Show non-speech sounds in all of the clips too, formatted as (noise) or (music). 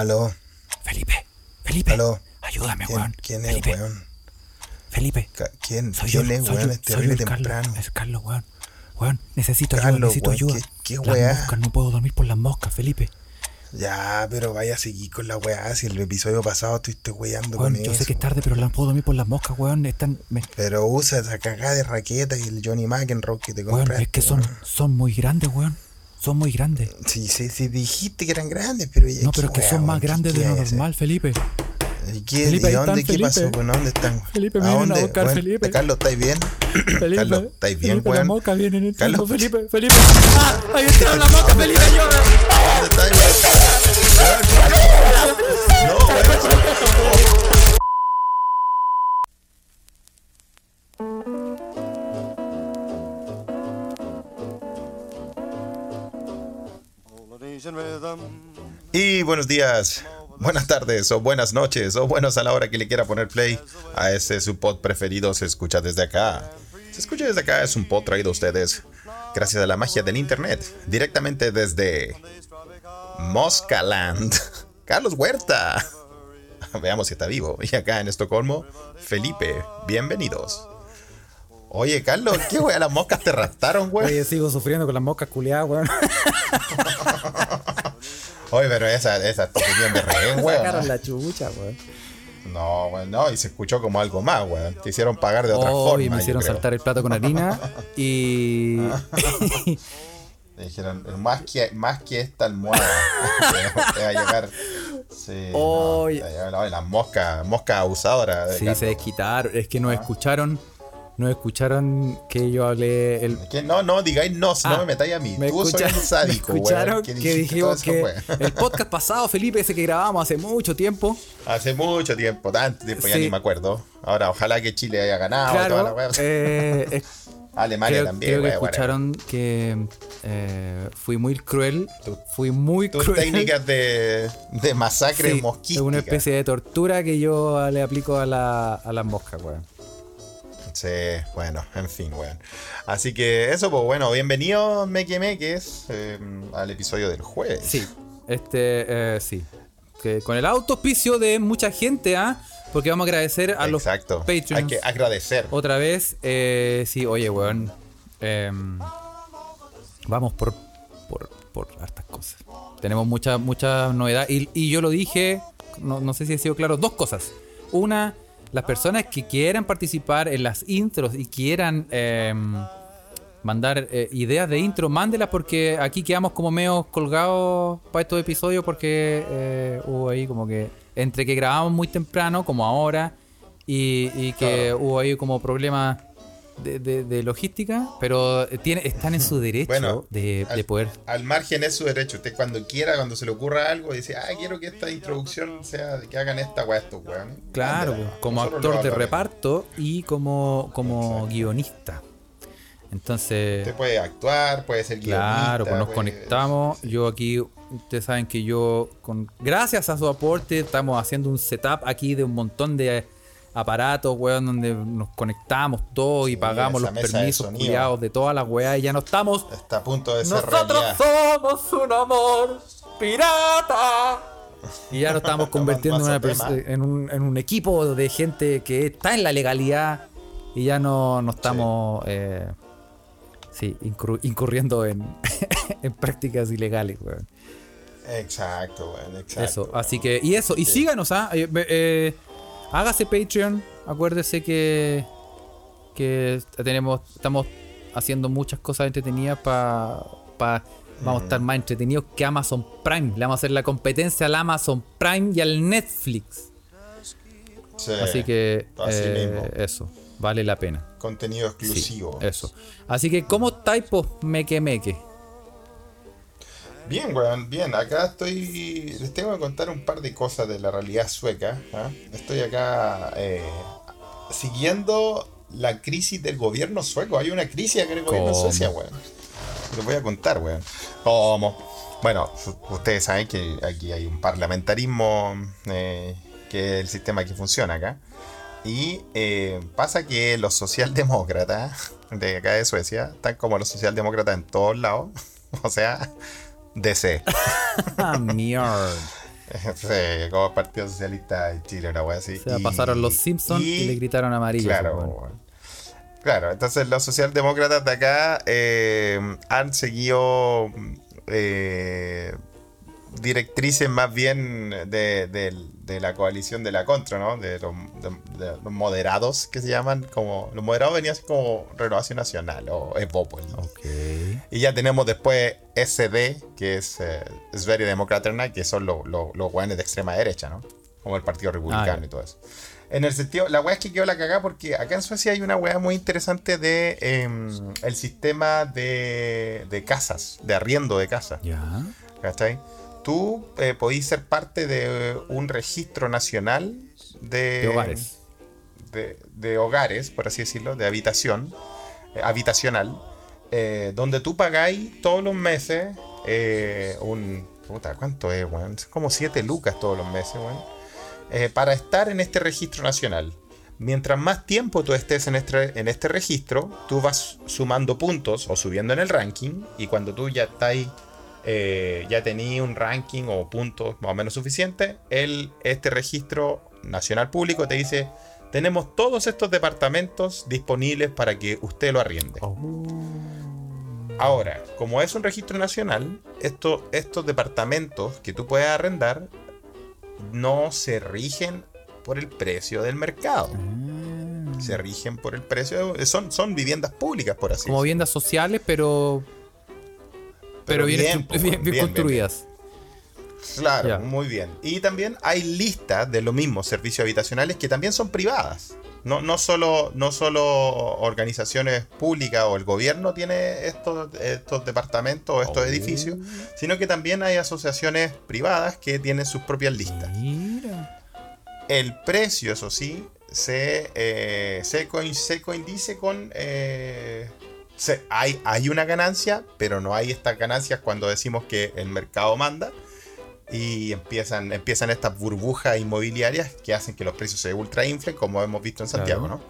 Aló. Felipe, Felipe. Aló. Ayúdame, ¿Quién, weón. quién es, Felipe, weón? Felipe. Ca- ¿Quién, Soy quién yo, es, soy weón? yo, Es terrible yo, Carlos. temprano. Es Carlos, weón. Weón, necesito ayuda, Carlos, necesito weón, ayuda. ¿qué- qué las weá? moscas, no puedo dormir por las moscas, Felipe. Ya, pero vaya a seguir con la weá. Si el episodio pasado estuviste weyando Weón, con yo eso. sé que es tarde, pero no puedo dormir por las moscas, weón. Están. me- Pero usa esa cagada de raqueta y el Johnny McEnroe que te weón, compraste. es que son, weón. son muy grandes, weón. Son muy grandes. Sí, sí, sí, dijiste que eran grandes, pero. No, pero que son más weón, ¿qué- grandes de lo normal, Felipe. ¿Y qué, Felipe, ¿y ahí dónde? están, ¿Qué pasó? Bueno, ¿dónde están? Felipe, me vienen a buscar, Felipe. Carlos, ¿estáis (coughs) bien? Felipe, Carlos, ¿estáis bien, Felipe, weón? vienen entrando, Carlos. Felipe, Felipe. ¡Ah! ¡Ahí están las moscas, Felipe! ¡Ayuda! ¿Dónde estáis, weón? No, weón. (laughs) Y buenos días, buenas tardes o buenas noches o buenos a la hora que le quiera poner play a ese su pod preferido se escucha desde acá. Se escucha desde acá es un pod traído a ustedes gracias a la magia del internet, directamente desde Moscaland. (laughs) Carlos Huerta. (laughs) Veamos si está vivo. Y acá en Estocolmo, Felipe. Bienvenidos. Oye, Carlos, ¿qué wea? Las moscas te raptaron, güey. Oye, sigo sufriendo con las moscas culiadas, (laughs) weón. Oye, pero esa, esa es tu opinión de rehén, (laughs) güey. Sacaron la chucha, weón. No, güey, no, y se escuchó como algo más, güey. Te hicieron pagar de otra Oh, forma. y me hicieron saltar el plato con harina (laughs) y... Me dijeron, más que, más que esta almohada. (laughs) te va a llegar. Sí. Oy. no, te va a llegar- oye, las moscas, moscas abusadoras. Sí, Carlos. se desquitaron. Es que nos escucharon. Nos escucharon que yo hablé el... No, no, digáis no, si no Ah, me metáis a mí. Me, Tú escucha- soy un (laughs) sádico, me güey. escucharon que, dijimos que el podcast pasado, Felipe, ese que grabamos hace mucho tiempo, Hace mucho tiempo, tanto tiempo, ya ni me acuerdo. Ahora, ojalá que Chile haya ganado. toda la claro, wea. eh, es- (laughs) Alemania creo, también, creo que escucharon que eh, fui muy cruel, Tu- fui muy Tus cruel. técnicas de, de masacre Sí, es mosquística. una especie de tortura que yo le aplico a, la, a las moscas, weón. Sí, bueno, en fin, weón. Así que eso, pues bueno, bienvenido, Meque Meques, eh, al episodio del jueves. Sí, este, eh, sí. Que con el auspicio de mucha gente, ¿ah? Porque vamos a agradecer a los Exacto. Patreons. Hay que agradecer. Otra vez, eh, sí, oye, weón. em, vamos por, por, por hartas cosas. Tenemos mucha, mucha novedad. Y, y yo lo dije, no, no sé si he sido claro, dos cosas. Una, las personas que quieran participar en las intros y quieran em, mandar eh, ideas de intro, mándelas porque aquí quedamos como medio colgados para estos episodios porque eh, hubo ahí como que entre que grabamos muy temprano, como ahora, y, y que Claro. hubo ahí como problemas de, de- de logística, pero tiene, están en su (laughs) derecho Bueno, de, poder... al margen es su derecho. Usted cuando quiera, cuando se le ocurra algo, dice, ah, quiero que esta introducción sea de que hagan esta weá estos weones. Claro, pues, como actor de reparto y como, como Exacto. guionista. Entonces... Usted puede actuar, puede ser guionista. Claro, pues nos puede- conectamos. Yo aquí, ustedes saben que yo, con gracias a su aporte, estamos haciendo un setup aquí de un montón de aparatos, weón, donde nos conectamos todos y Sí, pagamos los de permisos culiados de todas las weas y ya no estamos. Está a punto de ser Nosotros realidad. somos un amor pirata. Y ya nos (laughs) estamos convirtiendo en, una en, un, en un equipo de gente que está en la legalidad y ya no, no estamos eh, sí, incurri- incurriendo en, (laughs) en prácticas ilegales, weón. Exacto, weón, exacto. Eso, así que, y eso, y síganos, ¿ah? Eh, eh, hágase Patreon, acuérdese que, que tenemos, estamos haciendo muchas cosas entretenidas para vamos a estar más entretenidos que Amazon Prime. Le vamos a hacer la competencia al Amazon Prime y al Netflix. Sí, Así que así eh, eso, vale la pena. Contenido Sí, exclusivo. eso. Así que, ¿cómo estáis, pues, meque meque? Bien, weón, bien. Acá estoy. Les tengo que contar un par de cosas de la realidad sueca. ¿ah? Estoy acá eh, siguiendo la crisis del gobierno sueco. Hay una crisis acá en el gobierno de. Suecia, weón. Les voy a contar, weón. ¿Cómo? Bueno, ustedes saben que aquí hay un parlamentarismo eh, que es el sistema que funciona acá. Y eh, pasa que los socialdemócratas de acá de Suecia están como los socialdemócratas en todos lados. (laughs) O sea, DC. (laughs) Ah, mierda. sí, como Partido Socialista de Chile, una wea así. O sea, pasaron los Simpsons y, le gritaron amarillo. Claro, claro. Entonces los socialdemócratas de acá eh, han seguido eh, directrices más bien de, la coalición de la contra, ¿no? De los, moderados que se llaman como. Los moderados venían así como Renovación Nacional o Evópolis. Okay. Y ya tenemos después SD, que es eh, Very Democratic, que son los los de extrema derecha, ¿no? Como el Partido Republicano ah, y todo eso. En el sentido, la weá es que quedó la cagada porque acá en Suecia hay una weá muy interesante de em, el sistema de, de casas, de arriendo de casas. Ya. ¿Cachai? Tú eh, podís ser parte de un registro nacional de, hogares. De, hogares, por así decirlo, de habitación, eh, habitacional, eh, donde tú pagáis todos los meses un... Puta, ¿cuánto es, weón? Como 7 lucas todos los meses, weón. para estar en este registro nacional. Mientras más tiempo tú estés en este, en este registro, tú vas sumando puntos o subiendo en el ranking. Y cuando tú ya estás eh, ya tenía un ranking o puntos más o menos suficiente, el, este registro nacional público te dice, tenemos todos estos departamentos disponibles para que usted lo arriende. Oh. Ahora, como es un registro nacional, estos departamentos que tú puedes arrendar no se rigen por el precio del mercado. Ah. Se rigen por el precio. son, son viviendas públicas, por así decirlo. Como viviendas sociales, pero pero, bien, bien, construidas. Claro, muy bien. Y también hay listas de los mismos servicios habitacionales que también son privadas. No, no, solo, no solo organizaciones públicas o el gobierno tiene estos, estos departamentos o estos oh. edificios, sino que también hay asociaciones privadas que tienen sus propias listas. El precio, eso sí, se, eh, se, coincide con eh, hay, hay una ganancia, pero no hay estas ganancias cuando decimos que el mercado manda y empiezan, empiezan estas burbujas inmobiliarias que hacen que los precios se ultrainflen, como hemos visto en Santiago, ¿no?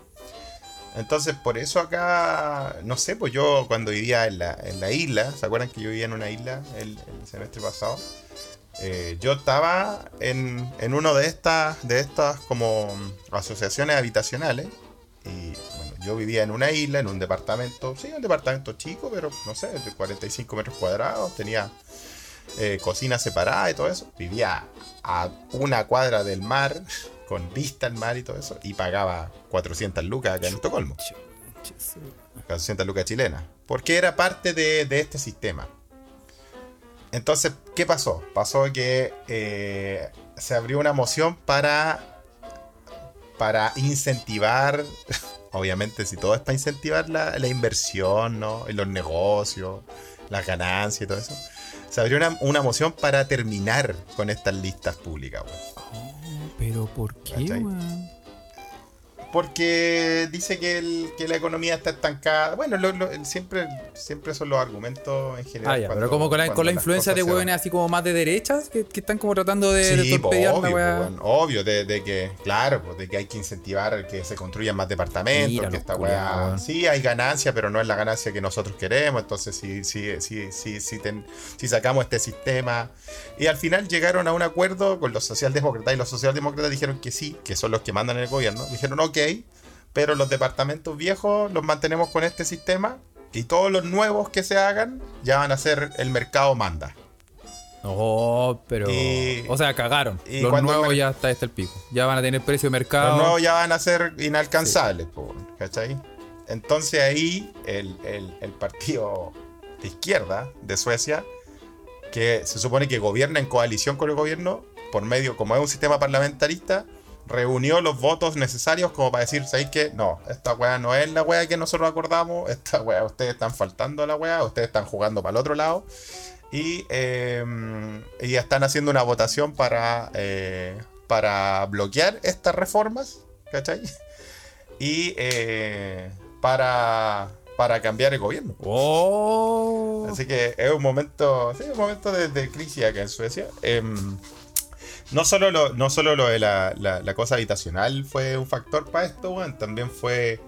Entonces, por eso acá, no sé, pues yo cuando vivía en la, en la isla, ¿se acuerdan que yo vivía en una isla el, semestre pasado? Eh, yo estaba en, en una de estas, de estas como asociaciones habitacionales y yo vivía en una isla, en un departamento, sí, un departamento chico, pero no sé, de 45 metros cuadrados, tenía eh, cocina separada y todo eso. Vivía a una cuadra del mar, (laughs) con vista al mar y todo eso, y pagaba 400 lucas acá en Estocolmo. 400 lucas chilenas. Porque era parte de, este sistema. Entonces, ¿qué pasó? Pasó que eh, se abrió una moción para, para incentivar (laughs) Obviamente, si todo es para incentivar la, inversión, ¿no? En los negocios, las ganancias y todo eso. Se abrió una, moción para terminar con estas listas públicas, oh, pero ¿por qué, porque dice que, la economía está estancada. Bueno, siempre, siempre son los argumentos en general. Ah, pero como con la, influencia de hueones así como más de derechas, que, están como tratando de, sí, obvio, obvio, de, que, claro, de que hay que incentivar que se construyan más departamentos, que esta weá. Sí, hay ganancia, pero no es la ganancia que nosotros queremos. Entonces, si, si, si, si, si sacamos este sistema. Y al final llegaron a un acuerdo con los socialdemócratas, y los socialdemócratas dijeron que sí, que son los que mandan el gobierno. Dijeron, ok pero los departamentos viejos los mantenemos con este sistema y todos los nuevos que se hagan ya van a ser el mercado manda. Oh, pero. o sea, cagaron. los nuevos ya está este el pico. Ya van a tener precio de mercado. Los nuevos ya van a ser inalcanzables, ¿cachai? Entonces ahí el, el, partido de izquierda de Suecia, que se supone que gobierna en coalición con el gobierno, por medio, como es un sistema parlamentarista, reunió los votos necesarios como para decir, ¿sabéis que No, esta weá no es la weá que nosotros acordamos, esta weá, ustedes están faltando a la weá, ustedes están jugando para el otro lado. Y, eh, y están haciendo una votación para, eh, para bloquear estas reformas, ¿cachai? Y eh, para, para cambiar el gobierno. Oh. Así que es un momento, sí, un momento de, de crisis acá en Suecia. No solo lo, no solo lo de la, cosa habitacional fue un factor para esto, también fue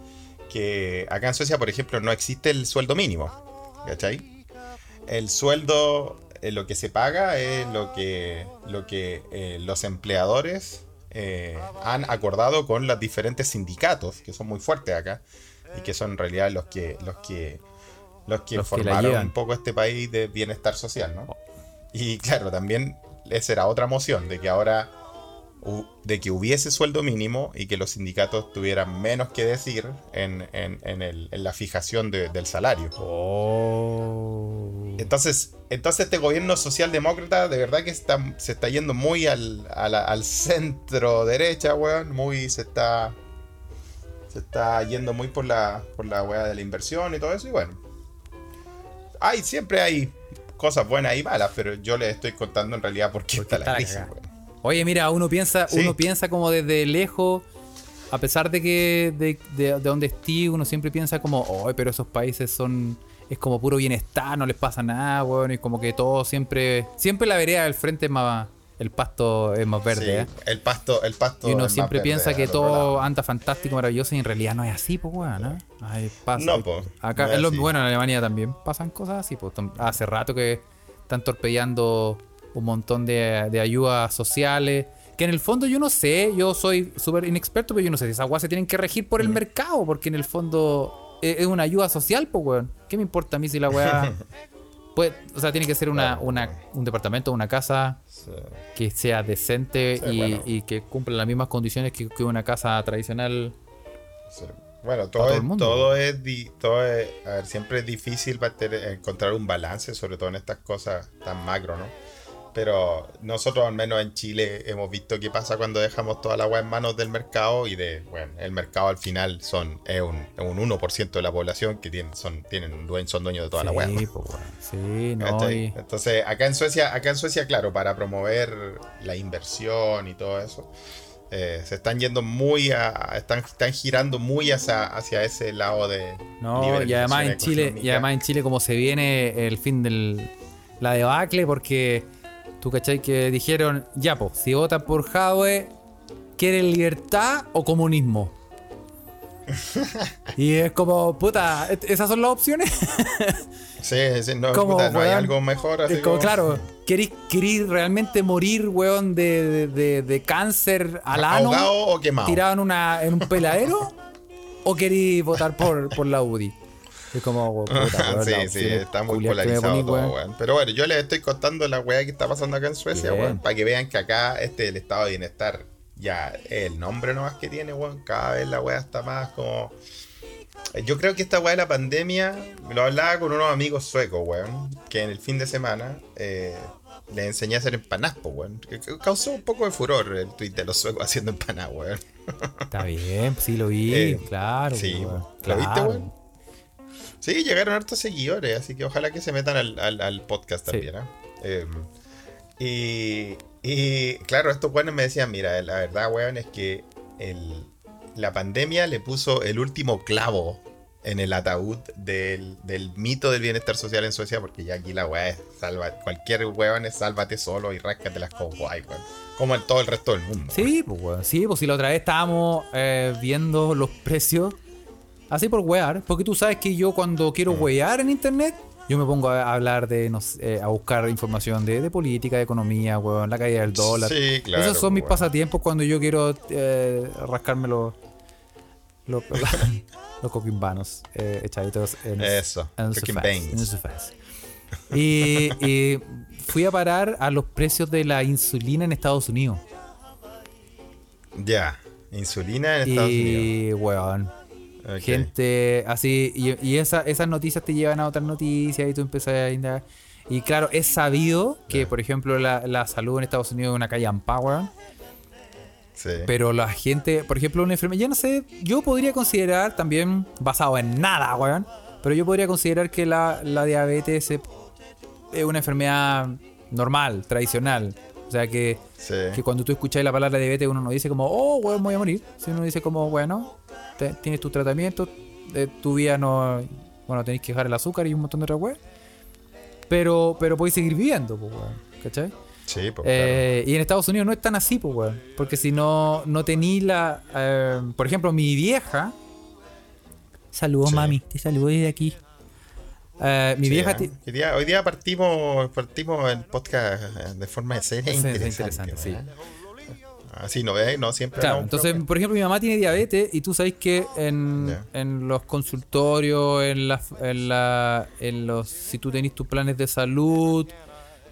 que acá en Suecia, por ejemplo, no existe el sueldo mínimo. ¿Cachai? El sueldo eh, lo que se paga es lo que, lo que eh, los empleadores eh, han acordado con los diferentes sindicatos, que son muy fuertes acá, y que son en realidad los que, los que, los que Los la formaron un poco este país de bienestar social, ¿no? Y claro, también esa era otra moción, de que ahora de que hubiese sueldo mínimo y que los sindicatos tuvieran menos que decir en, en- en el- en la fijación de- del salario. Oh. Entonces, entonces este gobierno socialdemócrata de verdad que está, se está yendo muy al, a la- al centro derecha, weón. Muy se está. Se está yendo muy por la, por la weá de la inversión y todo eso. Y bueno. Hay, siempre hay cosas buenas y malas, pero yo les estoy contando en realidad por qué Porque está la crisis. Oye, mira, uno piensa, Sí. uno piensa como desde lejos, a pesar de que de, de, de donde esté, uno siempre piensa como, oh, pero esos países son, es como puro bienestar, no les pasa nada, weón, y como que todo siempre, siempre la vereda del frente es más, el pasto es más verde, Sí, ¿eh? el pasto, el pasto. Y uno siempre piensa al que todo lado. anda fantástico, maravilloso, y en realidad no es así, pues, weón, ¿no? Ay, pasa. No, po, Acá, no es en lo- así. bueno, en Alemania también pasan cosas así, pues. Hace rato que están torpedeando un montón de, de ayudas sociales. Que en el fondo yo no sé, yo soy súper inexperto, pero yo no sé si esas weas se tienen que regir por el mercado, porque en el fondo es, es una ayuda social, pues, weón. ¿Qué me importa a mí si la weá. (laughs) O sea, tiene que ser una, un departamento, una casa Sí. que sea decente Sí, y, bueno. y que cumpla las mismas condiciones que, que una casa tradicional. Sí. Bueno, todo, todo es, el mundo. todo es, di- todo es- a ver, siempre es difícil encontrar un balance, sobre todo en estas cosas tan macro, ¿no? Pero nosotros, al menos en Chile, hemos visto qué pasa cuando dejamos toda la agua en manos del mercado y de, bueno, el mercado al final son, es un, un 1% de la población que tienen, son, tienen son dueños de toda la sí, web. pues, weón. Sí, no. Y- Entonces, acá en Suecia, acá en Suecia, claro, para promover la inversión y todo eso, eh, se están yendo muy a, están, están girando muy hacia, hacia ese lado de No, y además en Chile, y además en Chile como se viene el fin del la debacle, porque tú cachai que dijeron, ya pues, si votan por Jadwe, ¿quieren libertad o comunismo? (laughs) y es como, puta, ¿et- ¿esas son las opciones? (laughs) Sí, sí, no, como, puta, no hay algo mejor. Así es como, como- claro, ¿querís, querís realmente morir, weón, de, de, de- cáncer al ano? ¿Ahogado o quemado? tirado en, una, en un peladero (laughs) o querís votar por, por la UDI? Es como, puta, (laughs) weón, sí, sí, está muy polarizado ponís, todo, weón. weón. Pero bueno, yo les estoy contando la weá que está pasando acá en Suecia, Bien. weón, para que vean que acá este el estado de bienestar, ya el nombre nomás que tiene, weón, cada vez la weá está más como... Eh, Yo creo que esta weá de la pandemia, lo hablaba con unos amigos suecos, weón, que en el fin de semana eh, les enseñé a hacer empanadas, weón. Que- Causó un poco de furor el tweet de los suecos (laughs) haciendo empanadas, weón. Está bien, sí lo vi, Eh, claro. sí, weón, ¿lo viste, claro. weón? Sí, llegaron hartos seguidores, así que ojalá que se metan al, al- al podcast Sí. también. ¿ah? Em, y, y, claro, estos buenos me decían, mira, la verdad, weón, es que el- la pandemia le puso el último clavo en el ataúd del, del mito del bienestar social en Suecia, porque ya aquí la weá es salva, cualquier weón es sálvate solo y ráscatelas como guay, weón. Como en todo el resto del mundo. Sí, pues, weón. Sí, pues si la otra vez estábamos eh, viendo los precios así por wear, porque tú sabes que yo cuando quiero Mm. wear en internet, yo me pongo a hablar de, no sé, eh, a buscar información de, de política, de economía, weón, la caída del dólar. Sí, claro. Esos son mis weón. pasatiempos cuando yo quiero eh, rascarme los (laughs) los, los coquimbanos eh, echaditos en, Eso, en su face, en su face. Y, y fui a parar a los precios de la insulina en Estados Unidos. Ya, insulina en Estados Unidos. Y, weón, Gente así, y, y esa- esas noticias te llevan a otras noticias y tú empiezas a indagar. Y claro, es sabido que, por ejemplo, la, la salud en Estados Unidos es una calle weón. Sí. Pero la gente, por ejemplo, una enfermedad, ya no sé, yo podría considerar también, basado en nada, weón, pero yo podría considerar que la, la diabetes es, es una enfermedad normal, tradicional. O sea que, sí. que cuando tú escuchas la palabra diabetes, uno no dice como, oh, weón, voy a morir. Si uno dice como, bueno, te- tienes tu tratamiento, eh, tu vida no. Bueno, tenés que dejar el azúcar y un montón de otras weas. Pero, pero podéis seguir viviendo, pues, weón. ¿Cachai? Sí, pues, Eh, Y en Estados Unidos no es tan así, pues, weón. Porque si no, no tení la. eh, por ejemplo, mi vieja. Saludos, Sí. mami. Te saludo desde aquí. Eh, mi Sí, vieja. ¿eh? Hoy día, hoy día partimos, partimos el podcast eh, de forma seria e interesante. interesante, sí. Así no ves, no siempre. Claro, entonces, por ejemplo, mi mamá tiene diabetes y tú sabes que en, en los consultorios, en, la, en, la, en los, si tú tenés tus planes de salud,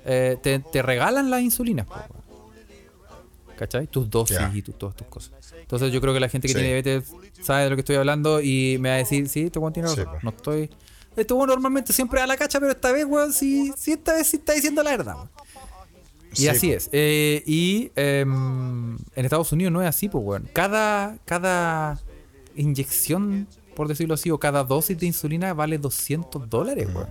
eh, te, te regalan las insulinas. ¿Cachai? Tus dosis y tus, todas tus cosas. Entonces yo creo que la gente que Sí. tiene diabetes sabe de lo que estoy hablando y me va a decir, sí, este Sí, razón. po. No estoy... Este weón normalmente siempre da la cacha, pero esta vez, weón, sí, sí esta vez sí está diciendo la verdad. weón. Y Sí, así po. es. Eh, y em, en Estados Unidos no es así, pues, weón. Cada, cada inyección, por decirlo así, o cada dosis de insulina vale 200 dólares, weón.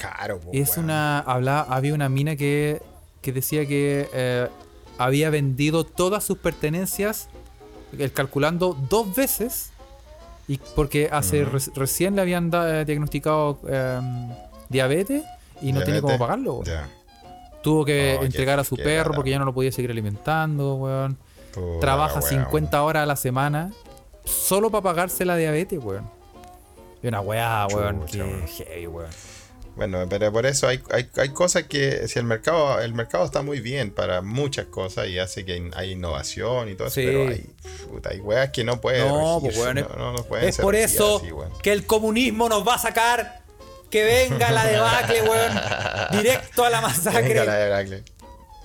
Caro, po, Es weón. una. Habla, había una mina que, que decía que eh, había vendido todas sus pertenencias, calculando dos veces, y porque hace re- recién le habían da- diagnosticado em, diabetes y no tiene cómo Diabetes. pagarlo, weón. Ya. Tuvo que Oh, qué- entregar a su perro porque ya no lo podía seguir alimentando, weón. Trabaja wea, 50 horas a la semana solo para pagarse la diabetes, weón. Y una weá, weón, Chucha, que weón. heavy, weón. Bueno, pero por eso hay, hay, hay cosas que si el mercado el mercado está muy bien para muchas cosas y hace que hay- innovación y todo eso, Sí. pero hay, puta, hay weas que no pueden No, pues, es- no, no, pueden Es ser por eso así, que el comunismo nos va a sacar. Que venga la debacle, weón. (laughs) Directo a la masacre. Venga la de Heracle.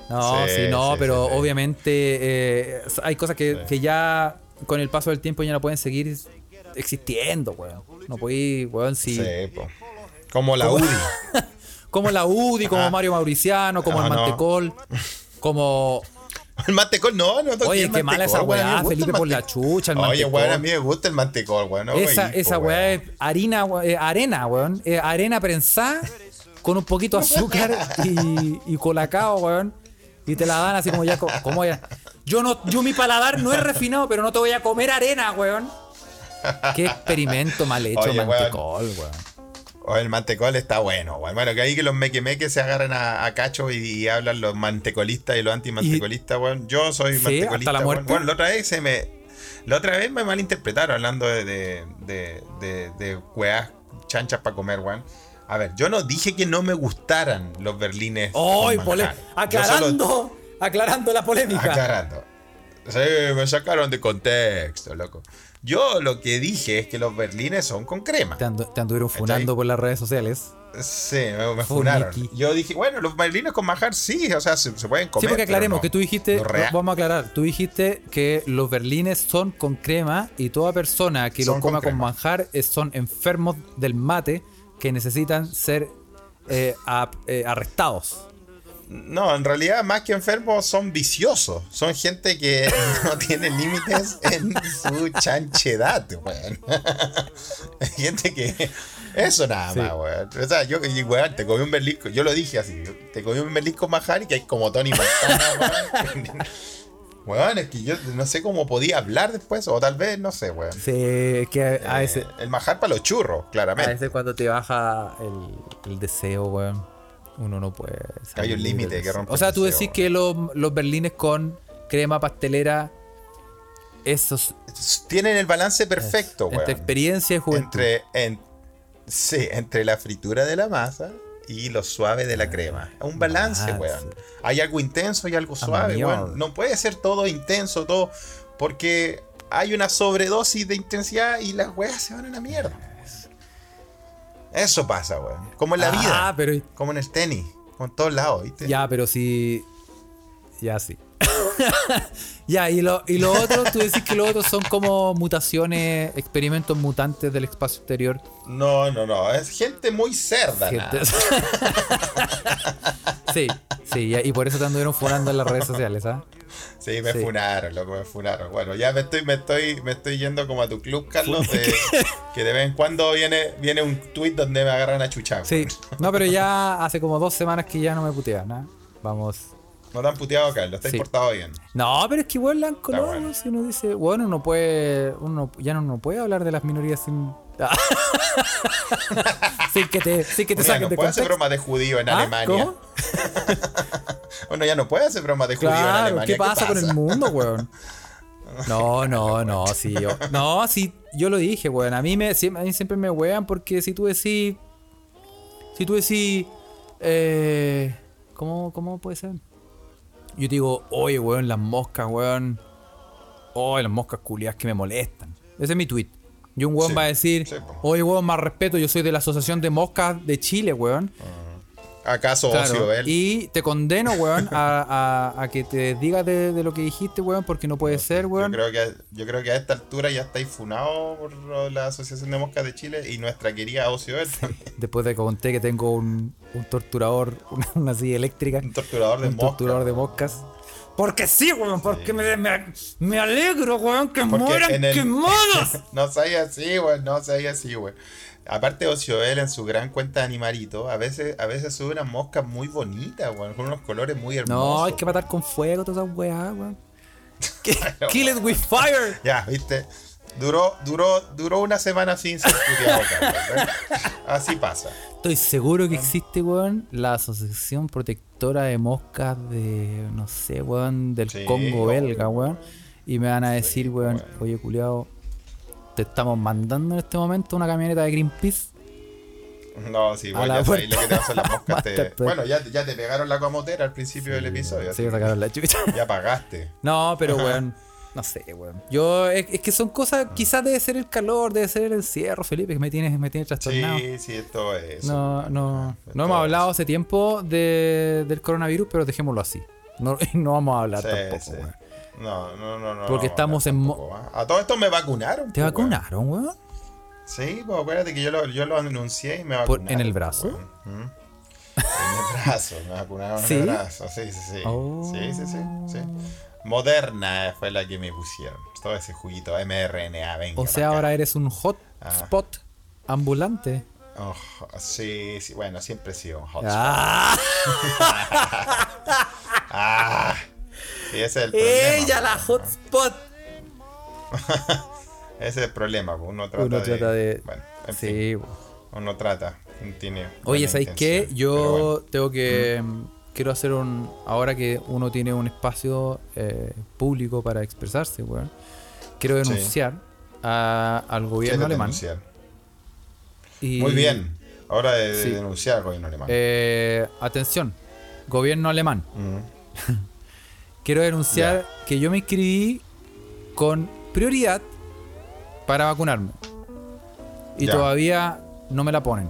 No, sí, Sí, no, sí, pero obviamente eh, hay cosas que, que ya con el paso del tiempo ya no pueden seguir existiendo, weón. No podéis, weón, si. Sí, po. Como la Como- UDI. (laughs) Como la UDI, como Ah. Mario Mauriciano, como Ah, el no. Mantecol, como. (laughs) El mantecol, no, no Oye, qué mala esa weón, weá, Felipe el por la chucha, el Oye, weón, a mí me gusta el mantecol, weón. no, esa esa weá weón. es harina, eh, arena, weón. Eh, arena prensada con un poquito de azúcar y, y colacao, weón. Y te la dan así como ya, co- como ya. Yo no, yo mi paladar no es refinado, pero no te voy a comer arena, weón. Qué experimento mal hecho, Oye, weón. mantecol, weón. O el mantecol está bueno, weón. Bueno, que ahí que los mequemeques se agarran a, a cacho y, y hablan los mantecolistas y los antimantecolistas, weón. Yo soy Sí, mantecolista, hasta la muerte. Bueno, la otra vez se me. La otra vez me malinterpretaron hablando de, de, de, de, de weas chanchas para comer, weón. A ver, yo no dije que no me gustaran los berlines. ¡Ay, solo- aclarando! Aclarando la polémica. Aclarando. Sí, me sacaron de contexto, loco. Yo lo que dije es que los berlines son con crema. Te, andu- te anduvieron funando por las redes sociales. Sí, me, me funaron. Yo dije, bueno, los berlines con manjar sí, o sea, se, se pueden comer. Sí, porque aclaremos no. que tú dijiste, vamos a aclarar, tú dijiste que los berlines son con crema y toda persona que Son lo con coma con, manjar es- son enfermos del mate que necesitan ser eh, eh, arrestados. No, en realidad, más que enfermos, son viciosos. Son gente que (laughs) no tiene límites en su chanchedad, weón. (laughs) gente que. Eso nada Sí. más, weón. O sea, yo, weón, te comí un berlisco. Yo lo dije así. Te comí un berlisco y que hay como Tony Montana, (laughs) weón. Weón, es que yo no sé cómo podía hablar después, o tal vez, no sé, weón. Sí, es que a, a Eh, ese, el manjar para los churros, a claramente. ese cuando te baja el, el deseo, weón, uno no puede. Hay un límite que rompe O sea, tú decís que los, los berlines con crema pastelera, esos. Tienen el balance perfecto, weón. Entre experiencia y juventud. Entre, en- sí, entre la fritura de la masa y lo suave de la crema. Un balance, weón. Hay algo intenso y algo suave, mierda. weón. No puede ser todo intenso, todo. Porque hay una sobredosis de intensidad y las weas se van a la mierda. Eso pasa, weón. Como en la Ah, vida. pero Como en el tenis. Como en todos lados, ¿viste? Ya, pero si. Ya sí. (laughs) ya, y lo, y lo otro, tú decís que lo otro son como mutaciones, experimentos mutantes del espacio exterior. No, no, no. Es gente muy cerda. Gente- (laughs) sí, sí, y por eso te anduvieron funando en las redes sociales, ¿ah? Sí, me Sí. funaron, loco, me funaron. Bueno, ya me estoy, me estoy, me estoy yendo como a tu club, Carlos, de- que de vez en cuando viene, viene un tweet donde me agarran a chuchar. Sí, no, pero ya (laughs) hace como dos semanas que ya no me putean, ¿ah? Vamos. No te han puteado, Carlos, te has Sí. portado bien. No, pero es que igual la han colado, bueno. si uno dice, bueno, uno puede, uno ya no, no puede hablar de las minorías sin... (laughs) sin que te, sin que te Uno saquen no de puede hacer bromas de judío en ¿Ah? Alemania. ¿Cómo? (laughs) Uno ya no puede hacer bromas de judío en Alemania. ¿qué pasa, con el mundo, (laughs) weón? No, no, no, sí, yo. No, sí, yo lo dije, weón. A mí, me, a mí siempre me wean porque si tú decís. Si tú decís. Eh, ¿cómo, ¿Cómo puede ser? Yo te digo, oye, weón, las moscas, weón. Oye, las moscas culiadas que me molestan. Ese es mi tweet. Y un weón Sí, va a decir, sí, oye, weón, más respeto, yo soy de la Asociación de Moscas de Chile, weón. ¿Acaso Claro, Ocio él? y te condeno, weón, a, a- a que te digas de, de lo que dijiste, weón, porque no puede ser, Yo weón. creo, que, yo creo que a esta altura ya estáis funado por la Asociación de Moscas de Chile y nuestra querida Ocio él. (laughs) Después de que conté que tengo un, un torturador, (laughs) una, una silla eléctrica, Un torturador de un moscas. torturador de moscas. Porque sí, weón, porque me, me, me alegro, weón, que Porque mueran el- quemadas. (laughs) no seas así, güey, no seas así, güey. Aparte, Ocioel en su gran cuenta de animalito, a veces, a veces sube unas moscas muy bonitas, güey, con unos colores muy hermosos. No, hay que matar con fuego todas esas weas, weón. (laughs) Kill it with fire. Ya, viste. Duró, duró, duró una semana sin ser ¿ves? (laughs) Así pasa. Estoy seguro que existe, weón, la Asociación Protectora de Moscas de, no sé, weón, del Sí, Congo belga, weón. Y me van a decir, weón, oye, culiao, te estamos mandando en este momento una camioneta de Greenpeace. No, sí, bueno, ya sabéis lo puerta. que te hacen las (laughs) moscas. te-. Bueno, ya, ya te pegaron la comotera al principio del episodio. Sí, sacaron la chucha. ya pagaste. No, pero weón, (laughs) no sé, weón. Yo, es, es que son cosas, quizás debe ser el calor, debe ser el encierro, Felipe, que me tiene, me tiene trastornado. Sí, sí, esto es. No, no, no hemos hablado hace tiempo de, del coronavirus, pero dejémoslo así. No, (laughs) no vamos a hablar Sí, tampoco, sí. weón. No, no, no, no. Porque no, estamos en tampoco, ¿ah? A todo esto me vacunaron. ¿Te pues, weón. vacunaron, weón? Sí, pues acuérdate que yo lo, yo lo anuncié y me Por- vacunaron. ¿en el brazo? weón. ¿Mm? En el brazo, me vacunaron ¿Sí? en el brazo, sí, sí, sí. Oh. Sí, sí, sí, sí. Moderna fue la que me pusieron. Todo ese juguito mRNA, venga. O sea, ahora eres un hot Ah. ambulante. Oh, sí, sí, bueno, siempre he sido un hotspot. ¡Ah! (laughs) Ah, sí, ese es el problema. ¡Ella, la hotspot! (laughs) Ese es el problema, pues, uno trata, Uno trata de. Bueno, en fin, Sí, weón. uno trata. Tiene Oye, ¿sabéis qué? Yo bueno. tengo que. Quiero hacer un. Ahora que uno tiene un espacio eh, público para expresarse, weón. Quiero Sí. denunciar a- al gobierno ¿Quieres alemán. denunciar? y- Muy bien. Hora de, de Sí. denunciar al gobierno alemán. Eh, atención, gobierno alemán. Mm. (laughs) Quiero denunciar que yo me inscribí con prioridad para vacunarme. Y todavía no me la ponen.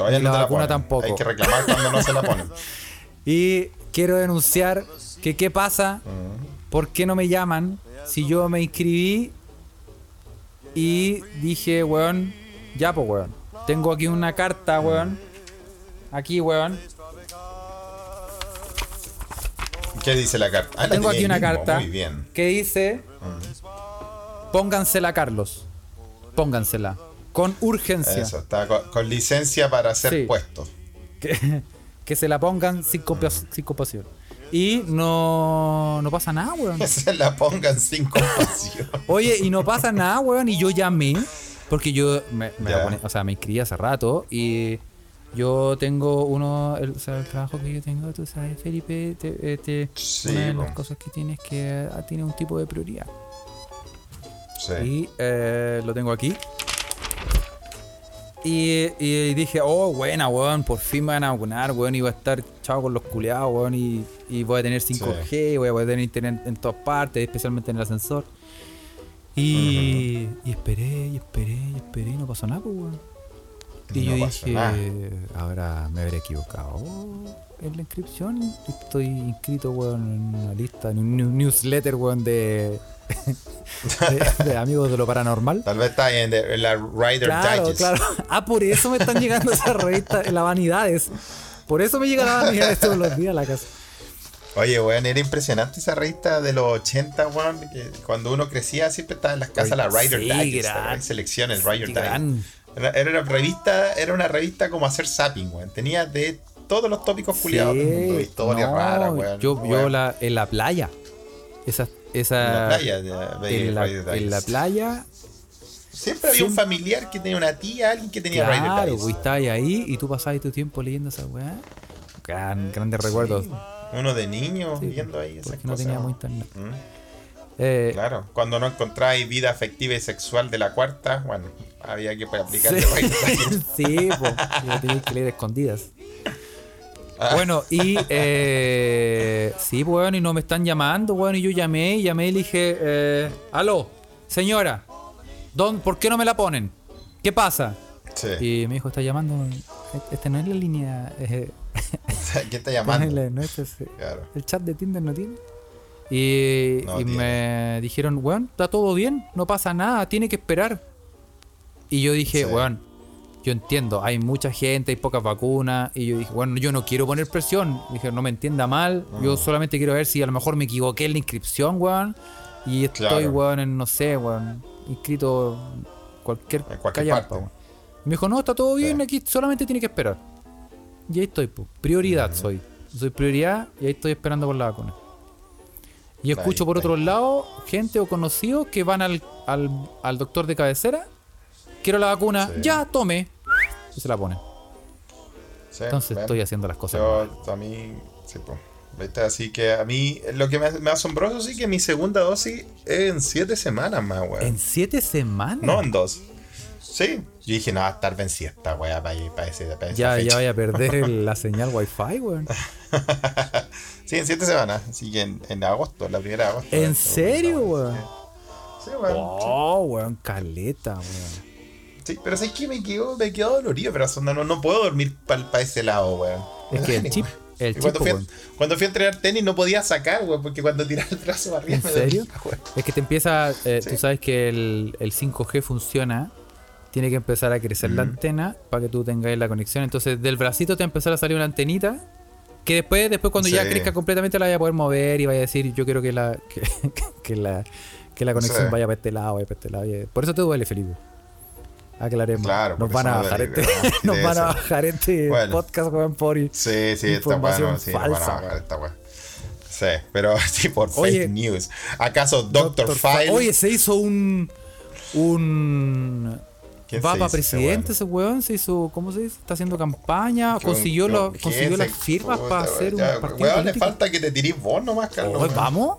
Todavía ni no la te la vacuna ponen. tampoco. Hay que reclamar cuando no se la ponen. (laughs) Y quiero denunciar que qué pasa, Mm. por qué no me llaman si yo me inscribí y dije, weón, ya pues, weón. Tengo aquí una carta, weón. Aquí, weón. ¿Qué dice la carta? Ah, Tengo aquí una mismo, carta que dice, póngansela, Carlos. Póngansela. Con urgencia. Eso, está con, con licencia para ser Sí. puesto. Que, (laughs) que se la pongan sin, compa- sin compasión. Y no, no pasa nada, weón. Que (laughs) se la pongan sin compasión. Oye, y no pasa nada, weón. Y yo llamé, porque yo me, me pone- o sea, me inscribí hace rato y yo tengo uno, el, o sea, el trabajo que yo tengo, tú sabes, Felipe, te- te- Sí, una de las cosas que tienes que ah, tiene un tipo de prioridad. Sí. Y eh, lo tengo aquí. Y, y dije, oh, buena, weón, por fin me van a vacunar, weón, y voy a estar chavo con los culeados, weón, y, y voy a tener 5G, voy a poder tener internet en todas partes, especialmente en el ascensor. Y, y esperé, y esperé, y esperé, y no pasó nada, pues, weón. Y No yo dije, nada. ahora me habré equivocado en la inscripción. Estoy inscrito, weón, en una lista, en un new- newsletter, weón, de, de, de amigos de lo paranormal. Tal vez está en, de- en la Rider Claro, Digest. claro. Ah, por eso me están llegando esas revistas, las vanidades. Por eso me llegan las vanidades todos los días a la casa. Oye, weón, era impresionante esa revista de los 80, weón. que cuando uno crecía siempre estaba en las casas la Rider Sí, Digest. Selecciones, Sí, Rider Digest. gran. Era, era una revista, era una revista como hacer zapping, weón. Tenía de todos los tópicos culiados del mundo. Sí, Historias no, raras, weón. Yo, yo Weón, la, en la playa. Esa, esa, en la playa veía en la, en la playa. Siempre había un familiar que tenía una tía, alguien que tenía Claro, Digest. güey, estabas ahí y tú pasabas tu tiempo leyendo esa weá. Gran, grandes recuerdos. Uno de niño Sí, viendo ahí esas no cosas. teníamos internet. Mm. Eh, Claro, cuando no encontráis vida afectiva y sexual de la cuarta, bueno, había que pues, aplicar Sí, (laughs) sí pues, yo tenía que leer escondidas. (laughs) Bueno, y eh, sí, bueno, y no me están llamando, bueno, y yo llamé, y llamé y le dije, eh, aló, señora, ¿dón- ¿por qué no me la ponen? ¿Qué pasa? Sí. Y me dijo, está llamando, este no es la línea, eh, (laughs) ¿Quién está llamando? (laughs) no es ese- Claro. el chat de Tinder no tiene. Y, No y tiene. me dijeron, weón, está todo bien, no pasa nada, tiene que esperar. Y yo dije, Sí. weón, yo entiendo, hay mucha gente, hay pocas vacunas. Y yo dije, bueno, yo no quiero poner presión. Dije, no me entienda mal, Mm. yo solamente quiero ver si a lo mejor me equivoqué en la inscripción, weón. Y estoy, Claro. weón, en, no sé, weón, inscrito cualquier, En cualquier callampa, parte. weón. Me dijo, no, está todo bien, Sí. aquí solamente tiene que esperar. Y ahí estoy, pues. Prioridad soy. Soy prioridad y ahí estoy esperando por la vacuna. Y escucho Ahí por está. otro lado gente o conocidos que van al, al, al doctor de cabecera. Quiero la vacuna, Sí. ya tome. Y se la ponen. Sí, Entonces ven. estoy haciendo las cosas. Yo, a mí, sí, pues. ¿Viste? Así que a mí, lo que me, me asombroso sí que mi segunda dosis es en siete semanas más, weón. En siete semanas. No en dos. Sí. Yo dije, no, va a estar vencida esta weá para, para, ese, para ya, ya vaya a perder el- la (laughs) señal wifi, weón. sí, en siete semanas. Así que en, en agosto, la primera de agosto. ¿En serio, weón? Sí, weón. Oh, weón, caleta, weón. Sí, pero sé que me quedo, me quedo dolorido, pero no, no, no puedo dormir para ese lado, weón. Es que el (laughs) chip, el chip, cuando, fui a, cuando fui a entrenar tenis no podía sacar, weón, porque cuando tiraba el brazo arriba ¿En me serio? dolía. Es que te empieza, eh, Sí. tú sabes que el, el 5G funciona, tiene que empezar a crecer la antena para que tú tengas la conexión. Entonces del bracito te va a empezar a salir una antenita que después, después cuando ya crezca completamente la vaya a poder mover y vaya a decir yo quiero que la, (laughs) que, que la, que la conexión Sí. vaya para este lado, vaya para este lado. y- Por eso te duele, Felipe. Aclaremos. Claro, nos por (laughs) van a eso me bajar duele, este, nos van a bajar este Bueno. podcast, weón, por Sí, sí, esta Información no, sí, nos van a falsa, bajar esta. Sí, pero (laughs) sí por Oye, fake news. ¿Acaso Doctor, File? Oye, se hizo un. Un. ¿Quién Va para ese presidente weón? ese weón, se hizo, ¿cómo se dice? Está haciendo campaña, ¿Quién- consiguió, consiguió las firmas Puta, para hacer un partido weón, le político. falta que te tirís vos nomás, Carlos. Weón. ¿Vamos?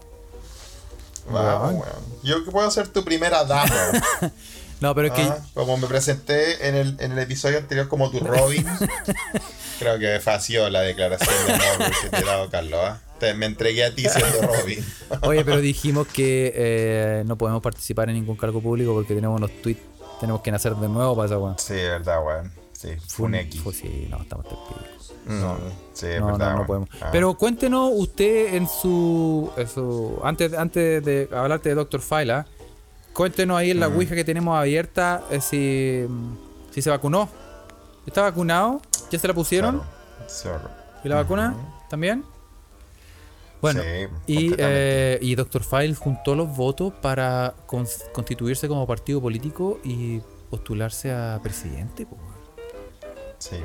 Vamos, weón. weón. Yo que puedo ser tu primera dama. (laughs) No, pero es que Ah, como me presenté en el, en el episodio anterior como tu Robin, (laughs) creo que fació la declaración de amor que te he dado, Carlos. ¿ah? Te- me entregué a ti siendo Robin. (laughs) Oye, pero dijimos que eh, no podemos participar en ningún cargo público porque tenemos unos tweets, tenemos que nacer de nuevo para esa weón. Sí, es verdad, weón. Sí, fue un X. Fue- sí, no, estamos pico. No, sí, es No, verdad. no, no podemos. Ah. Pero cuéntenos usted en su, en su- antes, antes de hablarte de Dr. Fila, cuéntenos ahí en la Ouija que tenemos abierta eh, si, si se vacunó. ¿Está vacunado? ¿Ya se la pusieron? Claro, claro. ¿Y la vacuna también? Bueno, Sí, y, eh, y Dr. File juntó los votos para cons- constituirse como partido político y postularse a presidente. po. Sí.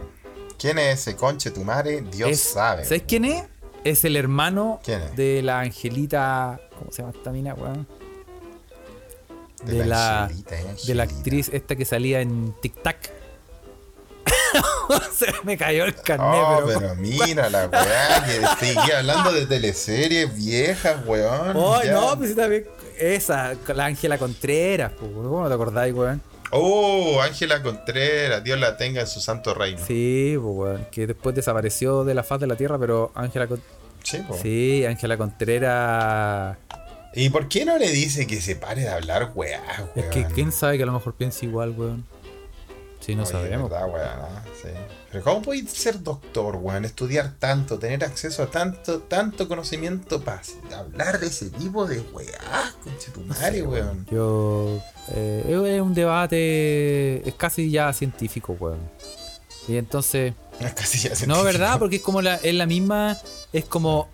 ¿Quién es ese conche tu madre? Dios Es- sabe. ¿Sabes quién es? Es el hermano de la Angelita. ¿Cómo se llama esta mina, weón? De De, la Angelita, eh, de la actriz esta que salía en Tic Tac. (laughs) se me cayó el carnet, Oh, pero. pero (laughs) mira la weá, que seguía hablando de teleseries viejas, weón. Oh, ya. no, pues sí, también. Esa, la Ángela Contreras, po, ¿cómo no te acordáis, weón? Oh, Ángela Contreras, Dios la tenga en su santo reino. Sí, pues, weón, que después desapareció de la faz de la tierra, pero Ángela Con- Sí, po. Sí, Ángela Contreras. ¿Y por qué no le dice que se pare de hablar weá, Es weón? que quién sabe que a lo mejor piensa igual, weón. Sí, no Oye, sabemos. verdad, weón, sí. Pero ¿cómo podéis ser doctor, weón? Estudiar tanto, tener acceso a tanto, tanto conocimiento para hablar de ese tipo de weá, conchetumare, weón. Yo. eh, es un debate. Es casi ya científico, weón. Y entonces. Es casi ya No, científico. ¿verdad? Porque es como la, es la misma. Es como.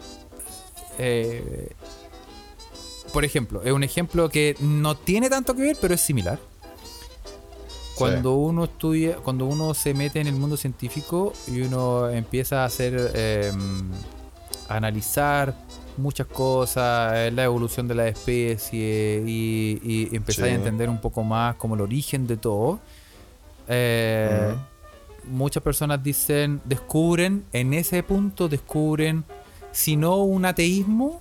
eh, por ejemplo, es un ejemplo que no tiene tanto que ver, pero es similar. Cuando uno estudia, cuando uno se mete en el mundo científico y uno empieza a hacer, eh, a analizar muchas cosas, eh, la evolución de la especie y, y empezar Sí. a entender un poco más como el origen de todo, eh, muchas personas dicen, descubren, en ese punto descubren, si no un ateísmo,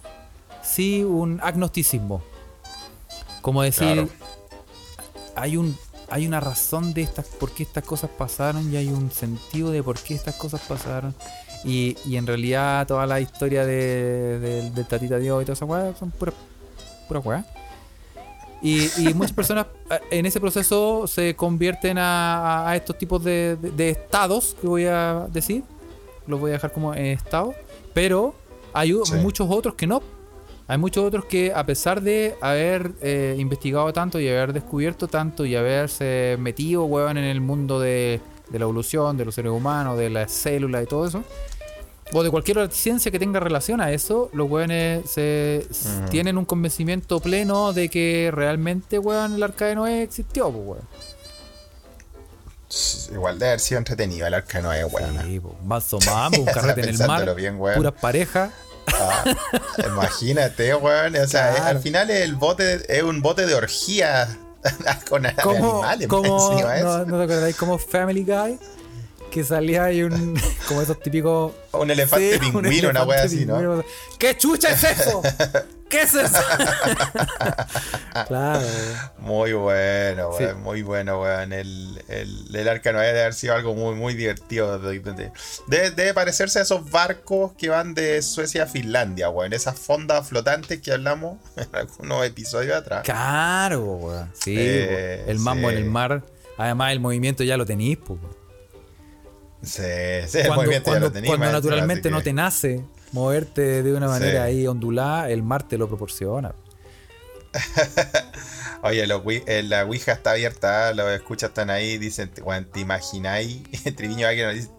sí un agnosticismo. Como decir, Claro. hay un hay una razón de estas por qué estas cosas pasaron y hay un sentido de por qué estas cosas pasaron. Y, y en realidad toda la historia de, del- del Tatita Dios y toda esa weá son pura, pura weá. Y, y (laughs) muchas personas eh, en ese proceso se convierten a, a estos tipos de, de- de estados que voy a decir. Los voy a dejar como en estado. Pero hay Sí. muchos otros que no. Hay muchos otros que, a pesar de haber eh, investigado tanto y haber descubierto tanto y haberse metido, weón, en el mundo de, de la evolución, de los seres humanos, de las células y todo eso, o de cualquier otra ciencia que tenga relación a eso, los weones se, tienen un convencimiento pleno de que realmente, weón, el arca de Noé existió, pues, weón. Igual de haber sido entretenido el arca de Noé, weón. Sí, po. Manso mambo, un (laughs) carrete en el mar, bien, weón. puras parejas. Ah, imagínate, weón. O sea, Claro. al final el bote es un bote de orgía (laughs) con animales. de no. ¿no te acordáis como Family Guy que salía ahí un (laughs) como esos típicos Un elefante Sí, un pingüino, una wea así, ¿no? pingüino. ¿Qué chucha es eso? ¿Qué es eso? (laughs) claro. Muy bueno, Sí. weón. Muy bueno, weón. El, el, el arca debe haber sido algo muy, muy divertido. De- de- de- Debe, debe parecerse a esos barcos que van de Suecia a Finlandia, weón. Esas fondas flotantes que hablamos (laughs) en algunos episodios atrás. Claro, weón. Sí, Eh, el mambo sí. en el mar. Además, el movimiento ya lo tenéis, weón. Sí, sí, el Cuando, ya cuando- lo tenía, cuando naturalmente no que- te nace moverte de una manera Sí. ahí ondulada, el mar te lo proporciona. (laughs) Oye, los eh, la Ouija está abierta, los escuchas están ahí, dicen, weón, ¿te imagináis? (laughs) Triviño nos dice,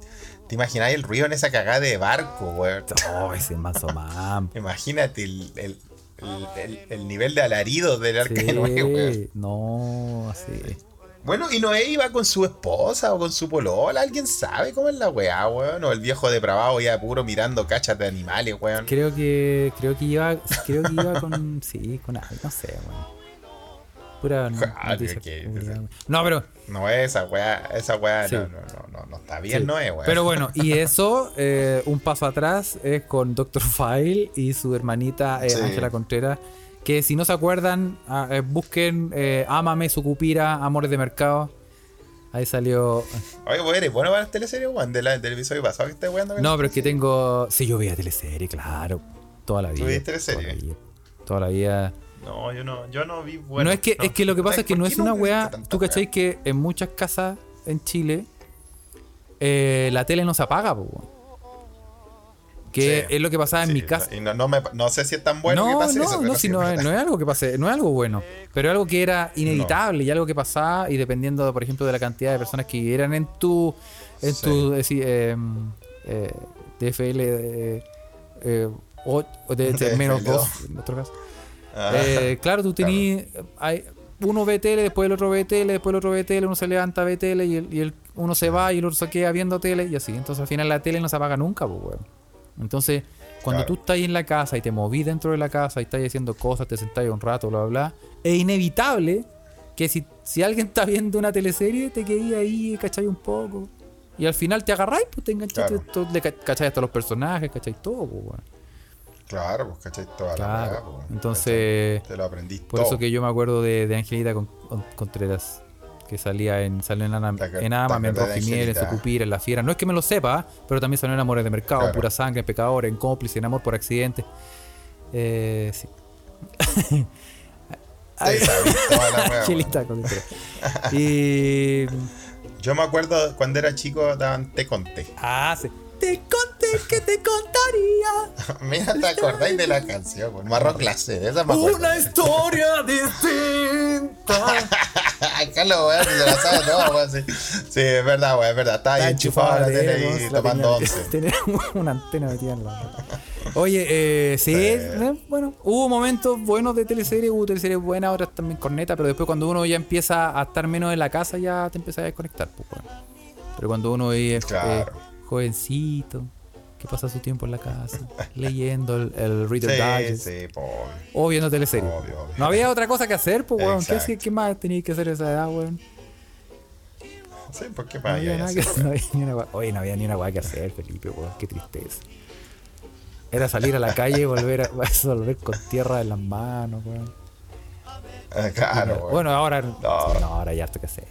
¿te imagináis el ruido en esa cagada de barco, weón? Oh, ese manso mambo. Imagínate el, el, el- el- el nivel de alarido del arca de Noé, weón. Sí, no, así. Bueno, y Noé iba con su esposa o con su polola, ¿alguien sabe cómo es la weá, weón? O el viejo depravado ya puro mirando cachas de animales, weón. Creo que creo que iba creo que iba con (laughs) sí, con no sé, weón. Pura no- Ah, noticia que- pura, weón. No, pero No, esa weá, esa weá Sí. no, no, no, no, no está bien, sí. Noé, weón. Pero bueno, y (laughs) eso eh, un paso atrás es con Dr. File y su hermanita eh, Sí. Ángela Contreras, que si no se acuerdan, ah, eh, busquen eh, Ámame, Sucupira, Amores de Mercado. Ahí salió Oye, weón, eres bueno para las teleseries, weón, de la- del episodio pasado que estás con No, pero es que tengo. Sí, yo veía teleserie, claro. Toda la vida. veías Toda teleserie? la vida. Toda la vida. No, yo no, yo no vi bueno. no es que, es que lo que pasa es que no es una weá. Tú cachai que en muchas casas en Chile eh, la tele no se apaga, weón. Que Sí, es lo que pasaba en mi casa. Y no, no, me- no sé si es tan bueno que no, pase no, eso. no, si no, es, no es algo que pase, no es algo bueno, pero es algo que era inevitable y algo que pasaba y dependiendo, por ejemplo, de la cantidad de personas que vivieran en tu, en Sí. tu, eh, eh, eh, DFL eh, eh, o, de, (laughs) menos dos. dos, en nuestro caso. Ah, Eh, claro, tú tenías, hay, uno ve tele, después el otro ve tele, después el otro ve tele, uno se levanta, ve tele y, el, y el- uno se va y el otro se queda viendo tele y así. Entonces al final la tele no se apaga nunca, pues, weón. Entonces, cuando Claro. tú estás ahí en la casa y te movís dentro de la casa y estás haciendo cosas, te sentás ahí un rato, bla, bla, bla, es inevitable que si, si alguien está viendo una teleserie, te quedís ahí, cacháis un poco. Y al final te agarráis, pues te enganchaste, Claro. todo- le ca- cacháis hasta los personajes, cacháis todo, pues. Claro, pues cachai toda la Claro. weá, pues, Entonces, cachai, Te lo aprendiste. por eso que yo me acuerdo de, de Angelita Con- Con- Contreras, que salía en, salió en, Ana, ¿Te en Ama, te en en? Sucupira, en La Fiera. No es que me lo sepa, pero también salió en Amores de Mercado, Claro. en Pura Sangre, en Pecador, en Cómplice, en Amor por Accidente. Eh, sí. (laughs) Angelita Contreras. (laughs) Y. Yo me acuerdo cuando era chico daban té con té. Ah, sí. Te conté que te contaría (laughs) Mira, te acordáis de la canción, weón. Marrón clase, de esa me una historia distinta. (laughs) Carlos, weón, se la sabe todo, weón. Sí. sí, es verdad, weón, es verdad. Está ahí enchufado a la tele y tomando tenía- once. (laughs) Tenía una antena metida en la. Oye, eh, sí, eh, bueno, hubo momentos buenos de teleserie, hubo teleseries buenas, otras también corneta, pero después cuando uno ya empieza a estar menos en la casa ya te empiezas a desconectar, pues, bueno. Pero cuando uno es Claro. eh, jovencito, que pasa su tiempo en la casa, (laughs) leyendo el, el Reader Sí, Digest, sí, o viendo teleserie. Obvio, obvio. No había otra cosa que hacer, pues, weón. ¿Qué, Exacto. qué más tenías que hacer a esa edad, weón? Sí, porque No para había, allá (laughs) no había ni una gua- Oye, no había ni una guay que hacer, Felipe, weón. Qué tristeza. Era salir a la calle y volver, a, (laughs) volver con tierra en las manos, weón. Eh, claro, weón. Bueno, ahora. No. No, ahora ya harto que sé.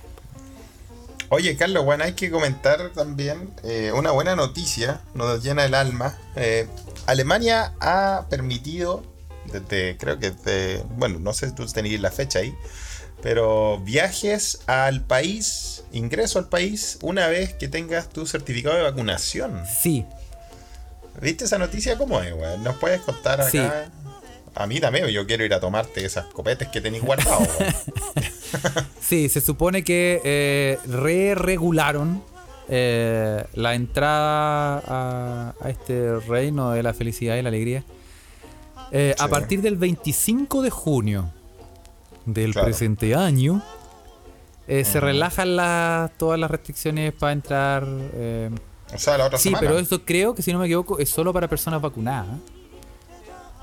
Oye, Carlos, bueno, hay que comentar también eh, una buena noticia, nos llena el alma. Eh, Alemania ha permitido, desde, creo que, desde, bueno, no sé si tú tenías la fecha ahí, pero viajes al país, ingreso al país, una vez que tengas tu certificado de vacunación. Sí, ¿Viste esa noticia? ¿Cómo es, weón? ¿Nos puedes contar acá? Sí. A mí también, yo quiero ir a tomarte esas copetes que tenéis guardados. weón. (laughs) Sí, se supone que eh, re-regularon eh, la entrada a, a este reino de la felicidad y la alegría eh, a partir del 25 de junio del Claro. presente año. eh, Se relajan las- todas las restricciones para entrar. o sea, la otra sí, semana. pero eso creo que si no me equivoco es solo para personas vacunadas.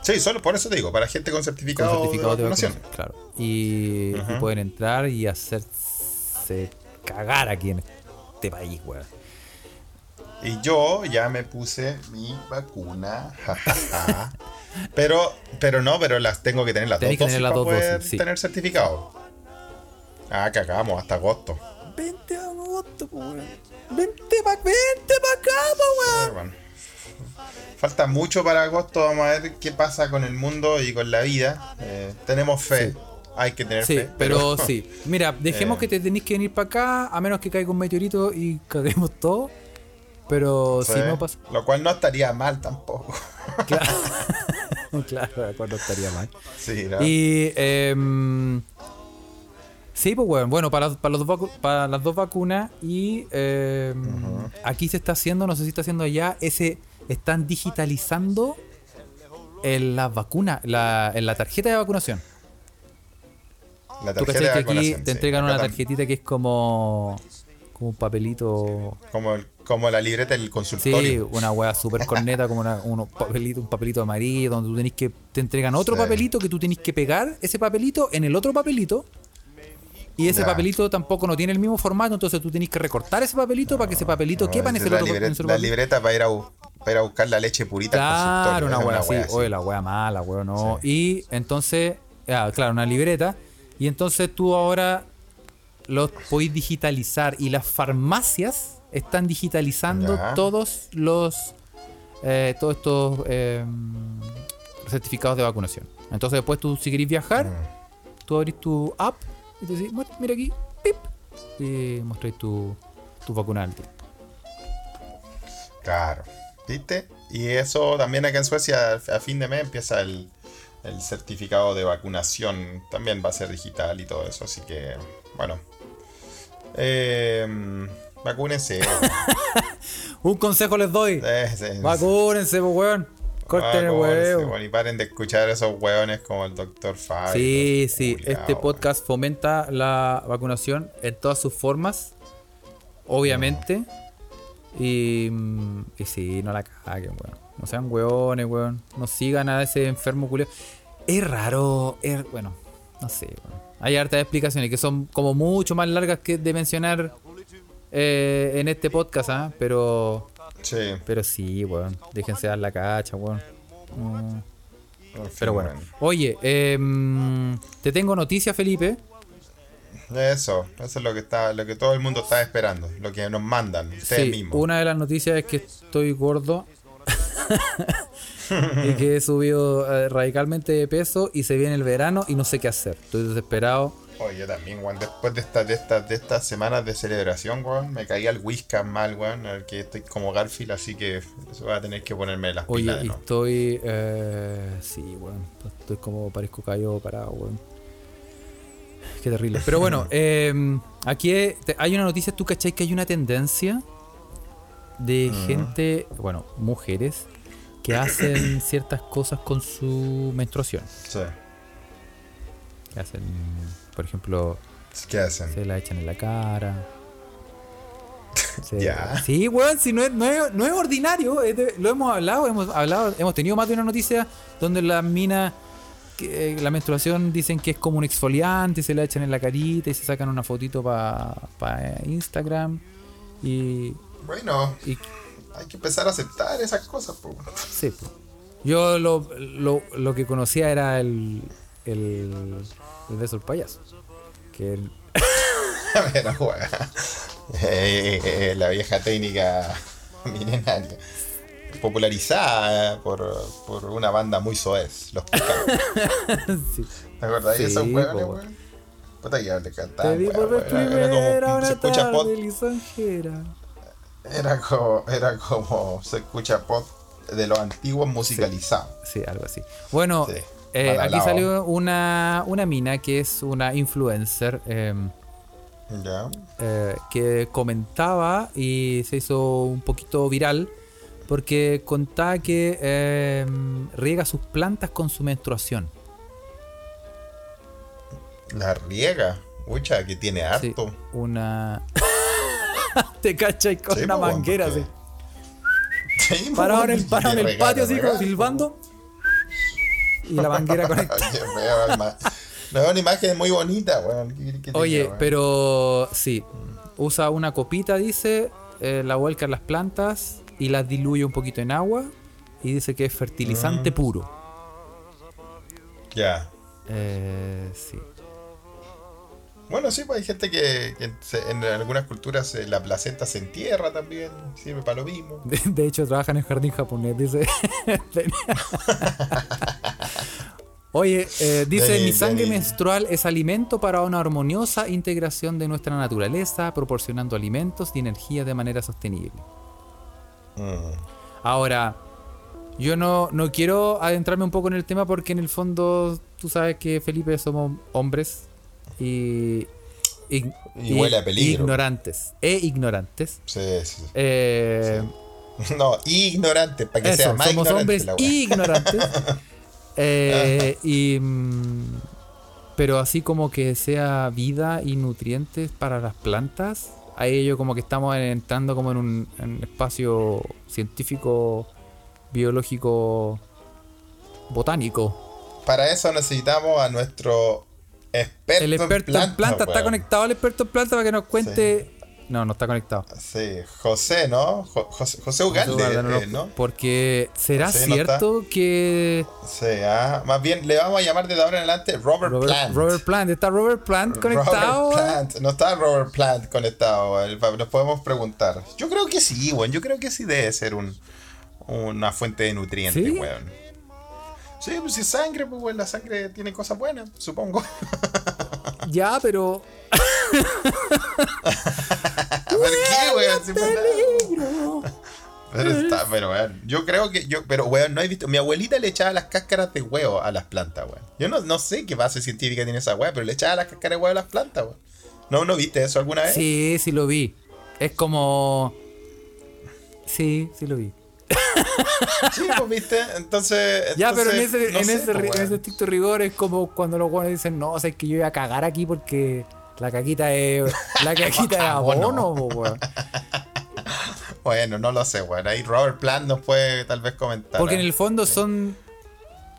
Sí, solo por eso te digo, para gente con Con certificado, de de vacunación. Claro. Y, pueden entrar y hacerse cagar aquí en este país, weón. Y yo ya me puse mi vacuna. (laughs) pero, pero no, pero las tengo que tener las Tenés dos que dosis tener las para dos poder dosis, sí. tener certificado. Ah, cagamos hasta agosto. 20 de agosto, weón. Vente pa, vente pa acá, weón. Falta mucho para agosto, vamos a ver qué pasa con el mundo y con la vida. Eh, tenemos fe, Sí. hay que tener Sí, fe. pero sí. Mira, dejemos (laughs) Eh. que te tenéis que venir para acá, a menos que caiga un meteorito y caguemos todo. Pero Sí, si no pasa. Lo cual no estaría mal tampoco. Claro, (laughs) claro, de acuerdo, estaría mal. sí, ¿no? Y. em, sí, pues bueno, bueno para, para, los dos para las dos vacunas. Y em, aquí se está haciendo, no sé si está haciendo allá, ese. Están digitalizando en la vacuna, la, en la tarjeta de vacunación. La Tú tarjeta cachai de que aquí te sí. entregan una tarjetita que es como. como un papelito. Como, el- como la libreta del Sí, consultorio. una weá super corneta, como una, papelito, un papelito amarillo, donde tú tenés que. Te entregan otro Sí. papelito que tú tenés que pegar ese papelito en el otro papelito. Y ese Ya. papelito tampoco no tiene el mismo formato, entonces tú tenés que recortar ese papelito para que ese papelito No, quepa en ese es la, otro, libreta, la libreta para ir, a, para ir a buscar la leche purita Claro, una wea así. Oye, la wea mala, wea no. Y entonces, ah, claro, una libreta. Y entonces tú ahora lo podéis digitalizar. Y las farmacias están digitalizando Ya. todos los. eh, todos estos eh, certificados de vacunación. Entonces, después tú, si querés viajar, Mm. tú abrís tu app y te decís, "Muestra- mira aquí, pip. Y mostráis tu, tu vacuna al tiro. Claro. ¿Viste? Y eso también acá en Suecia, a fin de mes empieza el, el certificado de vacunación. También va a ser digital y todo eso. Así que, bueno. Eh, vacúnense. (laughs) Un consejo les doy. Eh, sí. Vacúnense, pues, weón. Corten el huevo. y paren de escuchar a esos hueones como el Dr. Fabio. Sí, sí, este podcast fomenta la vacunación en todas sus formas, obviamente. Y, mm, y sí, no la caguen, weón. No sean weones, weón. No sigan a ese enfermo culeo. Es raro, es, bueno, no sé, weón. Hay hartas explicaciones que son como mucho más largas que de mencionar eh, en este podcast, ¿ah? Pero, Sí. pero sí, weón. Déjense dar la cacha, weón. Pero bueno. Oye, em, te tengo noticias, Felipe. Eso, eso es lo que está, lo que todo el mundo está esperando, lo que nos mandan ustedes Sí, mismos. una de las noticias es que estoy gordo. (laughs) y que he subido eh, radicalmente de peso y se viene el verano y no sé qué hacer. Estoy desesperado. Oye, yo también, weón, después de estas de estas de estas semanas de celebración, weón, me caí al whisky mal, weón, al que estoy como Garfield, así que eso voy a tener que ponerme las Oye, pilas nuevo. estoy. Eh, sí, weón. Estoy como parezco callo parado, weón. Qué terrible. Pero bueno, (laughs) em, aquí hay una noticia. ¿Tú cachai que hay una tendencia de gente, bueno, mujeres, que (clears throat) hacen ciertas cosas con su menstruación? Sí. Que hacen, por ejemplo, ¿Qué hacen? se la echan en la cara. (laughs) Se- Ya. Sí, weón, si no es, no es, no es ordinario, es de- lo hemos hablado, hemos hablado, hemos tenido más de una noticia donde las minas, que, eh, la menstruación dicen que es como un exfoliante, se la echan en la carita y se sacan una fotito para Instagram. Y, Bueno, y hay que empezar a aceptar esas cosas, po. sí, po. yo lo, lo, lo que conocía era el, el, el beso del payaso. Que el- Pero, weón. Eh, eh, la vieja técnica milenaria. Popularizada por, por una banda muy soez, los picados. (laughs) sí. ¿Te acordás de Sí, esos huevones, po. weón? Puta que le cantaban. Te vi por vez primera como. Se una tarde lisonjera. Era como, era como se escucha pop de los antiguos musicalizados. Sí, algo así. Bueno, Sí, eh, aquí lado. salió una, una mina que es una influencer eh, Ya. eh, que comentaba y se hizo un poquito viral porque contaba que eh, riega sus plantas con su menstruación. La riega. Ucha, que tiene Sí, harto. una. (laughs) Te cachai con Sí, una manguera así. Sí, Parado en en el patio así como silbando. Y la manguera conectada. Oye, veo ima- veo una imagen muy bonita, weón. ¿Qué querés que te Oye, weón? pero sí. Usa una copita, dice, eh, la vuelca en las plantas y las diluye un poquito en agua. Y dice que es Mm. fertilizante puro. Ya. Eh, sí. Bueno, sí, pues hay gente que, que se- en algunas culturas eh, la placenta se entierra también, sirve para lo mismo. (laughs) De, de hecho, trabajan en jardín japonés, dice. (laughs) Oye, eh, dice, Dani, mi sangre Dani. menstrual es alimento para una armoniosa integración de nuestra naturaleza, proporcionando alimentos y energía de manera sostenible. Mm. Ahora, yo no, no quiero adentrarme un poco en el tema porque en el fondo tú sabes que Felipe somos hombres y, ig- Y huele a peligro. ignorantes. E ignorantes. Sí, sí, sí. Eh, (laughs) No, ignorante, para que sea Eso, más somos ignorante hombres ignorantes. (laughs) Eh, y, mm, pero así como que sea vida y nutrientes para las plantas, ahí yo como que estamos entrando como en un, en un espacio científico, biológico, botánico. Para eso necesitamos a nuestro experto, El experto en planta, está conectado el experto en planta para que nos cuente... No, no está conectado. Sí, José, ¿no? Jo- José, José Ugalde, no, eh, ¿no? Porque será no cierto que Sí, ah, más bien le vamos a llamar desde ahora en adelante Robert, Robert Plant. Robert Plant, está Robert Plant conectado. Robert Plant. No está Robert Plant conectado, nos podemos preguntar. Yo creo que sí, weón. Yo creo que sí debe ser un, una fuente de nutrientes, ¿Sí? weón. Sí, pues si sangre, pues weón, la sangre tiene cosas buenas, supongo. (laughs) Ya, pero (laughs) ¿Por qué, weón? Si fuera- Pero está, pero weón, yo creo que yo, pero weón, no he visto. Mi abuelita le echaba las cáscaras de huevo a las plantas, weón. Yo no, no sé qué base científica tiene esa weón, pero le echaba las cáscaras de huevo a las plantas, weón. ¿No, no viste eso alguna vez? sí, sí lo vi. Es como. Sí, sí lo vi. (laughs) Sí, pues viste. Entonces. Ya, pero en ese, no en, sé, ese, pues, en ese estricto rigor es como cuando los guanes dicen, no, o sea, es que yo iba a cagar aquí porque la caquita es. La (laughs) caquita es Abono. weón. (laughs) Bueno, no lo sé, weón. Ahí Robert Plant nos puede tal vez comentar. Porque en ¿eh? el fondo son.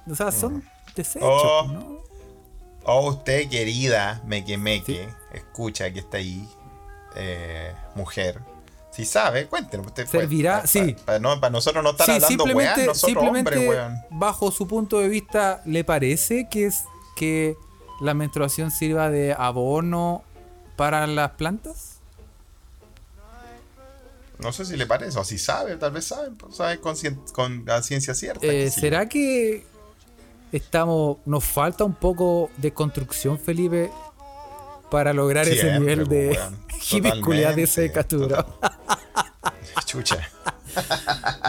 O sea, son desechos, Oh. ¿no? Oh, usted, querida Meque Meque, escucha que está ahí, eh, mujer. Si sabe, cuéntenos. Usted fue- Servirá, pa- sí. pa- Para, no, para nosotros no estar Sí, hablando simplemente, nosotros simplemente hombres, bajo su punto de vista, ¿le parece que es que la menstruación sirva de abono para las plantas? No sé si le parece, o si sabe, tal vez sabe, pues, sabe con, la ciencia cierta. Eh, que sí. ¿Será que estamos nos falta un poco de construcción, Felipe, para lograr ese nivel de (laughs) hibisculia de Totalmente, secatura? (laughs) Chucha.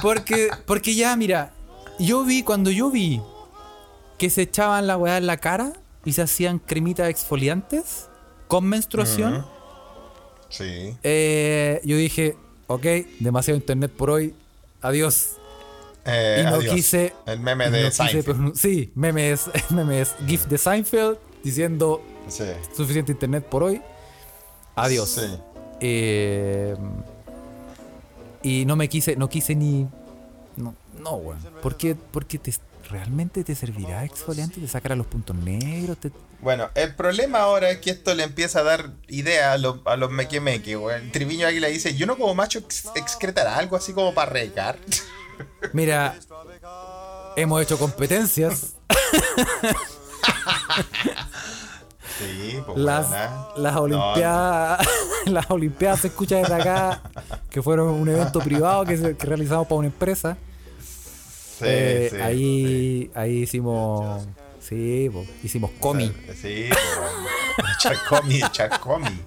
Porque, porque ya, mira, yo vi, cuando yo vi que se echaban la weá en la cara y se hacían cremitas exfoliantes con menstruación. Sí. eh, yo dije, ok, demasiado internet por hoy, adiós. Eh, y no adiós. quise. El meme de no Seinfeld. sí, memes, (laughs) memes, GIF de Seinfeld diciendo Sí. suficiente internet por hoy, adiós. Sí. Eh, y no me quise, no quise ni. No, no, weón. ¿Por qué? Porque te, realmente te servirá exfoliante, te sacará los puntos negros. te- Bueno, el problema ahora es que esto le empieza a dar idea a los, a los mequemeque, weón. Triviño Águila dice, yo no como macho ex- excretará algo así como para regar. (laughs) Mira, hemos hecho competencias. (laughs) Sí, pues Las, las No, Olimpiadas, (laughs) las Olimpiadas se escucha desde acá, que fueron un evento (laughs) privado que, se- que realizamos para una empresa. sí, Eh, sí, ahí, ahí hicimos, sí, po, hicimos comi. Sí, pues. Chacomi, Chacomi.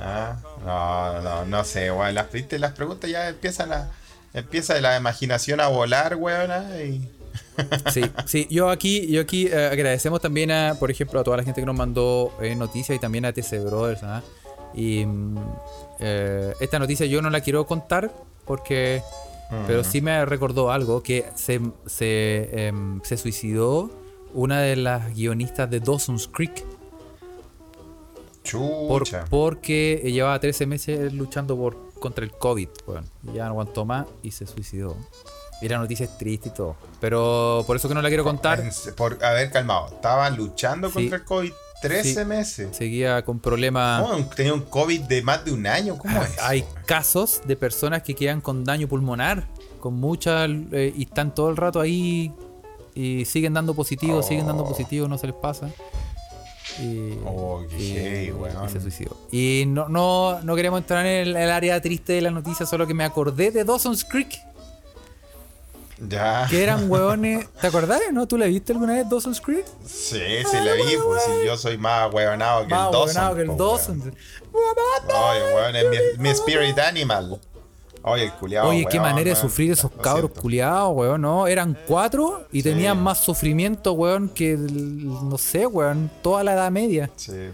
Ah, no, no, no sé, weón. Las, las preguntas ya empiezan a. Empieza la imaginación a volar, weón. ah, Y... Sí, sí, yo aquí, yo aquí eh, agradecemos también a, por ejemplo, a toda la gente que nos mandó eh, noticias y también a TC Brothers. ¿ah? Y mm, eh, esta noticia yo no la quiero contar porque, pero sí me recordó algo que se, se, em, se suicidó una de las guionistas de Dawson's Creek por- Chucha. porque llevaba 13 meses luchando por contra el COVID. Bueno, ya no aguantó más y se suicidó. Y la noticia es triste y todo. Pero por eso que no la quiero contar. Por, a ver, calmado. Estaban luchando Sí. contra el COVID 13 Sí. meses. Seguía con problemas. ¿Cómo? Tenía un COVID de más de un año. ¿Cómo es? Hay casos de personas que quedan con daño pulmonar, con muchas, eh, y están todo el rato ahí y siguen dando positivo, siguen dando Oh. positivo, no se les pasa. Y, Oh, qué y- weón. y se suicidó. Y no, no, no queremos entrar en el, el área triste de la noticia, solo que me acordé de Dawson's Creek, Ya. que eran hueones. ¿Te acordás, no? ¿Tú la viste alguna vez Dawson's Creek? Sí, sí, la vi. Pues si yo soy más huevonado que el Dawson. hueonado que el po, Dawson. Oye, weón, es mi, spirit animal. Oye, el culiado. Oye, qué manera de sufrir esos cabros culiados, weón, ¿no? Eran cuatro y tenían más sufrimiento, weón, que, no sé, weón, toda la edad media. Sí.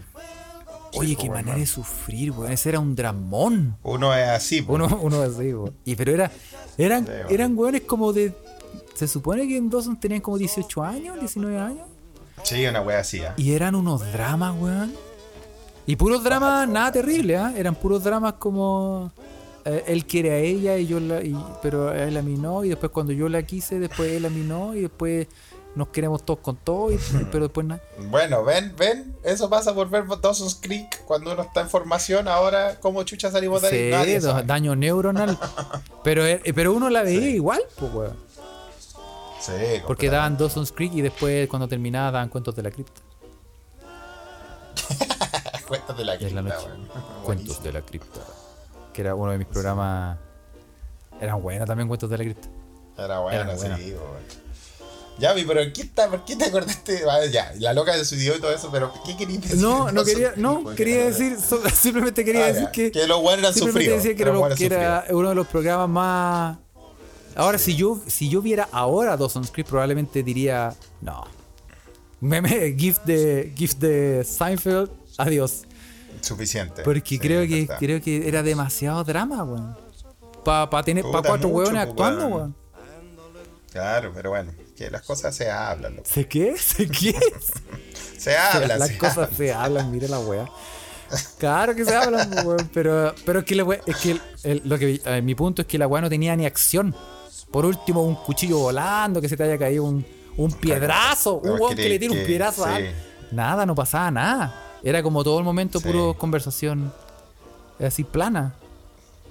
Oye, qué manera weón. de sufrir, weón. Ese era un dramón. Uno es así, po. Uno, uno así, weón. Y pero era, eran, Sí, weón. eran weones como de. Se supone que en Dawson tenían como 18 años, 19 años. Sí, una wea así, ¿ah? Y eran unos dramas, weón. Y puros dramas, nada terrible, ¿ah? Eran puros dramas como. eh, él quiere a ella y yo la. y- pero él a mí no. Y después cuando yo la quise, después él a mí no. Y después nos queremos todos con todo. y- (laughs) pero después nada. Bueno, ven, ven, eso pasa por ver Dawson's Creek cuando uno está en formación. Ahora, ¿cómo chucha salimos de ahí? Sí, Nadie da- sabe. daño neuronal. (laughs) pero, eh, pero uno la veía igual, pues, weón. Sí, Porque daban Dawson's Creek y después cuando terminaba daban cuentos de la cripta. (laughs) Cuentos de la de la cripta, weón. Cuentos de la cripta. Que era uno de mis programas. Eran buenos también cuentos de la cripta. Era bueno, Era bueno. sí. Ya, pero ¿qué está, ¿por qué te acordaste? Ah, Ya, la loca de su idioma y todo eso, pero ¿qué querías decir? No, no (laughs) quería, no, quería decir, so- (laughs) simplemente quería Ah, decir ya, que, que los buenos eran simplemente sufridos. decía que, era, lo- buenos que era sufridos. uno de los programas más. Ahora, si yo si yo viera ahora Dawson's Creek, probablemente diría, no. Meme, gift de, gift de Seinfeld, adiós. Suficiente. Porque Sí, creo que creo que era demasiado drama, weón. Para pa tener pa cuatro hueones pues, actuando, weón. Claro, pero bueno, que las cosas se hablan, loco. ¿Se qué? ¿Se qué? (laughs) Se hablan, Las se cosas hablan. se hablan, mire la wea. Claro que se hablan, pues, weón, pero, pero es que, la wea- es que el- el- lo que eh, mi punto es que la weá no tenía ni acción. Por último, un cuchillo volando, que se te haya caído un, un piedrazo, No, un weón que- le tira un piedrazo a alguien. Nada, no pasaba nada. Era como todo el momento Sí. puro conversación así plana.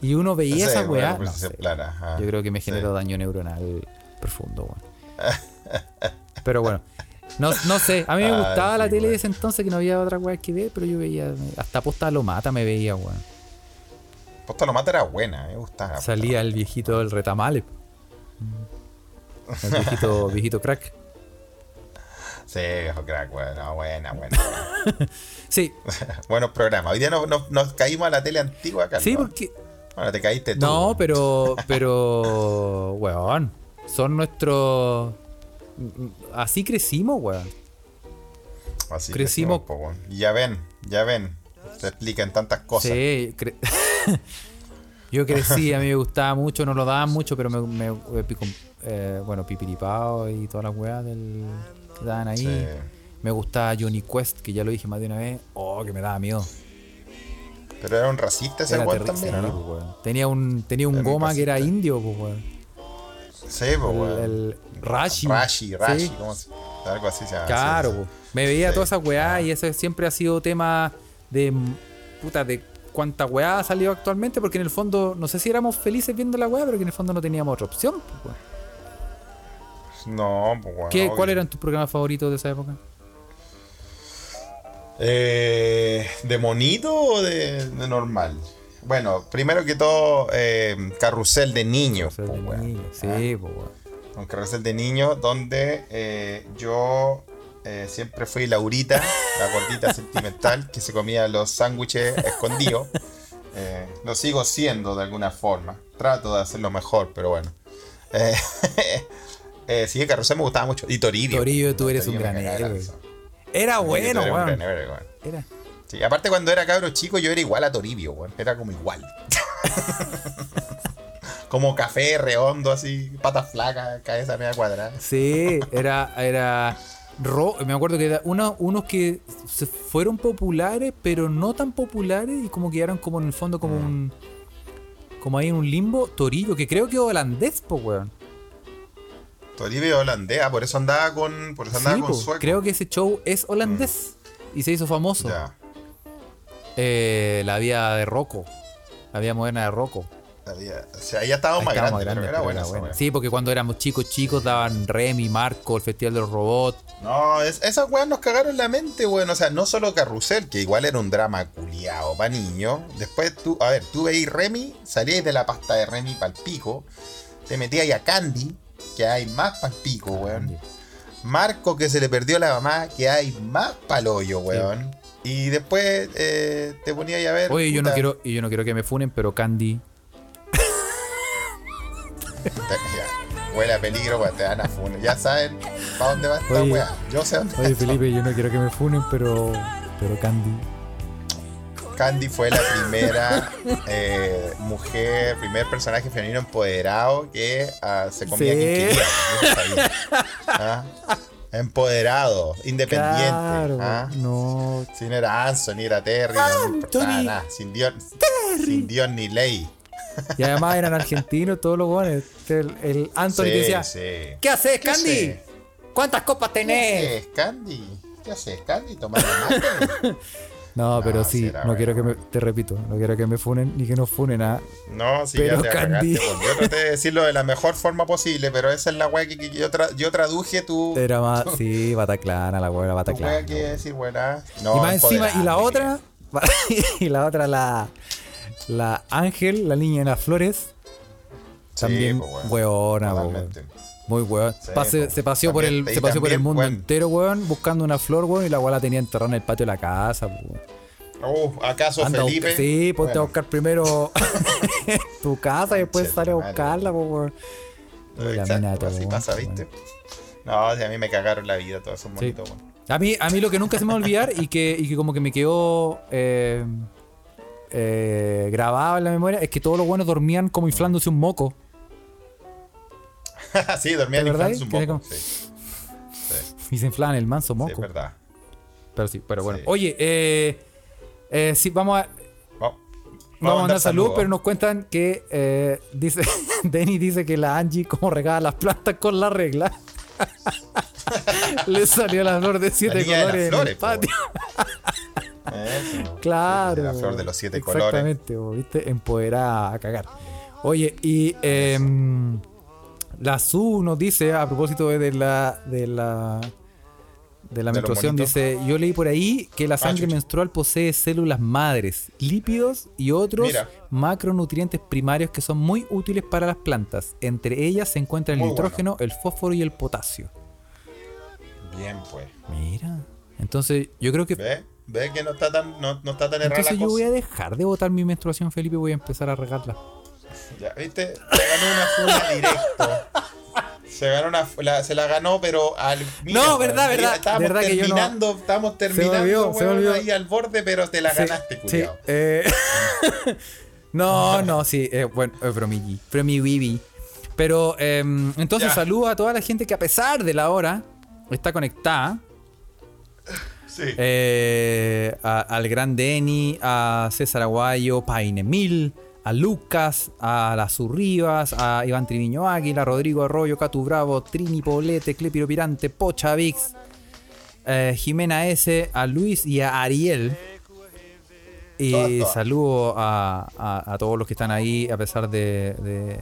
Y uno veía Sí, esa weá. no se sé. plana, ajá. Yo creo que me generó daño neuronal profundo, weón. (laughs) Pero bueno. No, no sé, a mí me Ah, gustaba la tele de ese entonces que no había otra weá que ver, pero yo veía, hasta posta lo mata me veía, weón. Posta lo mata era buena, me gustaba. Salía el viejito del retamale. El viejito, (laughs) viejito crack. Sí, viejo crack, bueno, buena, buena. (laughs) Sí, Buenos programas. Hoy día nos, nos- nos caímos a la tele antigua, Carlos. sí, porque. Bueno, te caíste tú. No, pero. Pero. Weón. Son nuestros. Así crecimos, weón. Así crecimos- crecimos, po, weón. Y ya ven, ya ven. Se explican tantas cosas. Sí, cre- (laughs) yo crecí, a mí me gustaba mucho, no lo daban mucho, pero me, me- pico- eh, bueno, Pipiripao y todas las weas del, que daban ahí. Sí. Me gustaba Johnny Quest, que ya lo dije más de una vez. Oh, que me daba miedo. Pero era un racista ese Era weón también, ¿o sí, ¿no? pues. Tenía un, tenía un Era goma que era indio, pues, weón. Sí, po, El, Rashi. Rashi, Rashi, Sí. ¿cómo se Algo así se llama. Claro, sí, me veía Sí. todas esas weas y ese siempre ha sido tema de mm, puta de cuánta weá ha salido actualmente, porque en el fondo, no sé si éramos felices viendo la weá, pero que en el fondo no teníamos otra opción. sí. No, pues weón. ¿Qué-. ¿Cuáles eran tus programas favoritos de esa época? Eh, ¿De monito o de, de normal? Bueno, primero que todo, eh, carrusel de niños. Carrusel po, de niños, Sí, weón. Un carrusel de niños donde eh, yo eh, siempre fui Laurita, la gordita (laughs) sentimental que se comía los sándwiches escondidos. (laughs) Eh, lo sigo siendo de alguna forma. Trato de hacerlo mejor, pero bueno. Eh, (laughs) eh, sí, carrusel me gustaba mucho. Y Toribio. Torillo, tú eres un Toribio gran héroe. Era Toribio, bueno, tú eres Sí, aparte cuando era cabro chico yo era igual a Toribio, weón. Era como igual. (laughs) como café redondo así, patas flacas, cabeza media cuadrada. Sí, era, era ro- me acuerdo que era uno- unos que se fueron populares, pero no tan populares y como que eran como en el fondo como un como ahí en un limbo, Torillo, que creo que es holandés, po, weón. Toribio holandés, ah, por eso andaba con, por eso andaba Sí, con po, creo que ese show es holandés y se hizo famoso. Ya. Eh, la vida de Rocco, la vida moderna de Rocco. Había- O sea, ya estábamos más estábamos grandes, grandes, pero era buena buena. Sí, porque cuando éramos chicos, chicos daban Remy, Marco, el Festival de los Robots. No, es- esas weas nos cagaron la mente, weón. O sea, no solo Carrusel, que igual era un drama culiado para niños. Después tú, a ver, tú veis Remy, salíais de la pasta de Remy pa'l pico. Te metías ahí a Candy, que hay más pa'l pico, weón. Marco, que se le perdió la mamá, que hay más pa'l hoyo, weón. Y después eh, te ponías ahí a ver. Oye, yo no quiero, y yo no quiero que me funen, pero Candy. ya, Huele a peligro, weón, te van a funar. Ya saben para dónde va esta wea. Yo sé dónde Oye, Felipe, yo no quiero que me funen, pero. Pero Candy. Candy fue la primera eh, mujer, primer personaje femenino empoderado que ah, se comía Sí. quien quería. ¿Ah? Empoderado, independiente. Claro, ¿ah? no. Si no era Anson, ni era Terry, no nada. Sin Dios, sin Dios ni ley. Y además eran argentinos todos los guanes. El, el Anthony Sí, decía: sí. ¿Qué haces, ¿Qué Candy? ¿Cuántas copas ¿Qué tenés? haces, Candy? ¿Qué haces, Candy? Tomando mate. (laughs) No, pero No, sí, sí no quiero que me. Te repito, no quiero que me funen ni que nos funen a. No, sí, Pero ya te Candy. cagaste. Yo traté de decirlo de la mejor forma posible, pero esa es la weá que, que yo, tra- yo traduje tu, Era más. Sí, Bataclana, la tu Bataclana. weá que decir, buena. No, y más encima, y la otra. (laughs) y la otra, la. La Ángel, la niña de las flores. Sí, También, pues, weón. weona, weón. Muy weón. Sí, Pase- se paseó por el, y se paseó por el también, mundo weón. entero, weón, buscando una flor, weón, y la weón la tenía enterrada en el patio de la casa, weón. Uh, ¿acaso Anda a Felipe? buscar- sí, ponte a Bueno, buscar primero (laughs) tu casa y después sale a buscarla, weón. Exacto, así pasa, ¿viste? No, sí, a mí me cagaron la vida todos esos Sí. monitos, weón. A mí, a mí lo que nunca se me va a olvidar y que, y que como que me quedó eh, eh, grabado en la memoria es que todos los buenos dormían como inflándose un moco. (laughs) sí, dormía ¿De en verdad? infancia un poco. como- Sí, sí, Y se inflaban el manso sí, es moco. verdad. pero sí, pero bueno. Oye, eh, eh, sí, vamos a, Vamos, vamos a mandar salud, pero nos cuentan que eh, dice (laughs) Denny dice que la Angie como regala las plantas con la regla. (laughs) Le salió la flor de siete de las colores en flores, el po. patio. Eso. Claro. La flor de los siete colores. Exactamente, ¿viste? Empoderada a cagar. Oye, y em, la Su nos dice, a propósito de la de la de la menstruación, dice, yo leí por ahí que la sangre chucha. menstrual posee células madres, lípidos y otros Mira. macronutrientes primarios que son muy útiles para las plantas. Entre ellas se encuentran el Muy nitrógeno, el fósforo y el potasio. Bien, pues. Mira. Entonces, yo creo que ¿Ve? ¿Ve que no está tan, no, no está tan entonces yo voy a dejar de botar mi menstruación, Felipe, voy a empezar a regarla. Ya, ¿viste? Se ganó una funa directo. Se ganó una la- se la ganó, pero al No, verdad, mira, verdad, Estábamos verdad que yo no- terminando, estábamos terminando, olvidó, ahí al borde, pero te la Sí, ganaste, sí, culiao. eh, (laughs) no, no, sí, eh, bueno, es bromilli, bromi bibi. Pero em, entonces Ya. saludo a toda la gente que a pesar de la hora está conectada. Sí. Eh, a- al gran Denny, a César Aguayo, Paine Mil, a Lucas, a las Urribas, a Iván Triviño Águila, Rodrigo Arroyo, Catu Bravo, Trini Poblete, Clepiro Pirante, Pocha Vix, eh, Jimena S, a Luis y a Ariel. Y Todas, todas. saludo a, a- a todos los que están ahí a pesar de, de,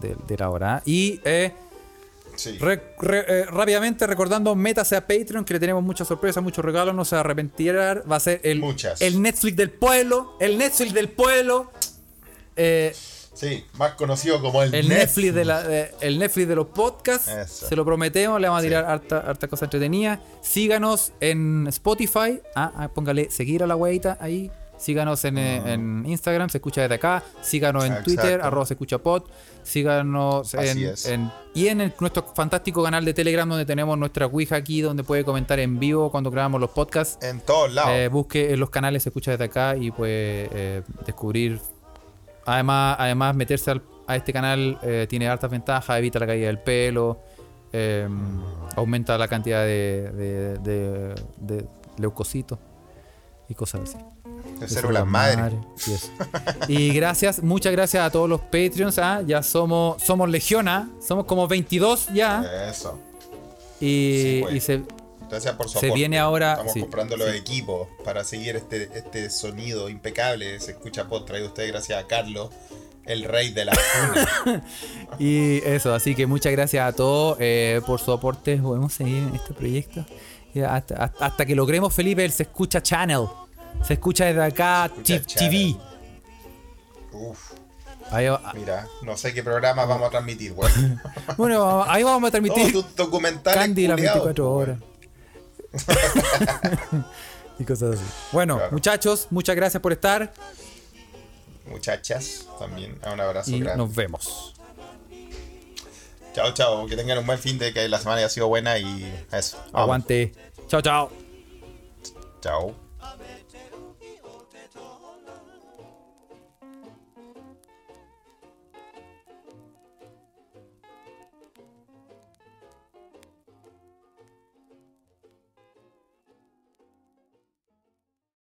de- de la hora. Y eh, Sí. Re- re- eh, rápidamente recordando, métase a Patreon que le tenemos muchas sorpresas, muchos regalos, no se arrepentirá. Va a ser el, Muchas. el Netflix del pueblo, el Netflix del pueblo. Eh, Sí, más conocido como el, el Netflix, de la, el Netflix de los podcasts. Eso. Se lo prometemos, le vamos a Sí. tirar harta, harta cosa entretenida. Síganos en Spotify. Ah, ah, póngale seguir a la huevita ahí. Síganos en, eh, en Instagram, se escucha desde acá. Síganos en Exacto. Twitter, arroba se escucha pod. Síganos en, y en el- nuestro fantástico canal de Telegram donde tenemos nuestra Ouija aquí, donde puede comentar en vivo cuando grabamos los podcasts. En todos lados. Eh, busque en los canales, se escucha desde acá y puede eh, descubrir. Además, además meterse al- a este canal eh, tiene hartas ventajas, evita la caída del pelo, eh, aumenta la cantidad de, de, de- de leucocitos y cosas así. de células madre. y gracias, muchas gracias a todos los Patreons. ¿ah? Ya somos, somos Legión, ¿ah? somos como 22 ya. Eso. Y, Sí, y se, Gracias por su Se aporte. viene ahora- Estamos sí, comprando los sí. equipos para seguir este, este sonido impecable. Se escucha pod traído usted gracias a Carlos, el rey de la. (laughs) Y eso, así que muchas gracias a todos eh, por su aporte. Podemos seguir en este proyecto. Hasta, hasta- hasta que logremos, Felipe, el Se Escucha Channel. Se escucha desde acá, escucha TV. Uf, Ahí va- mira, no sé qué programa vamos a transmitir, (laughs) bueno, ahí vamos a transmitir documentales. Candy las culiados, 24 weón. horas. (laughs) y cosas así. Bueno, Claro. muchachos, muchas gracias por estar. Muchachas, también. Un abrazo Y grande. nos vemos. Chao, chao. Que tengan un buen fin de que la semana haya sido buena y eso. Vamos. Aguante. Chao, chao. Chao.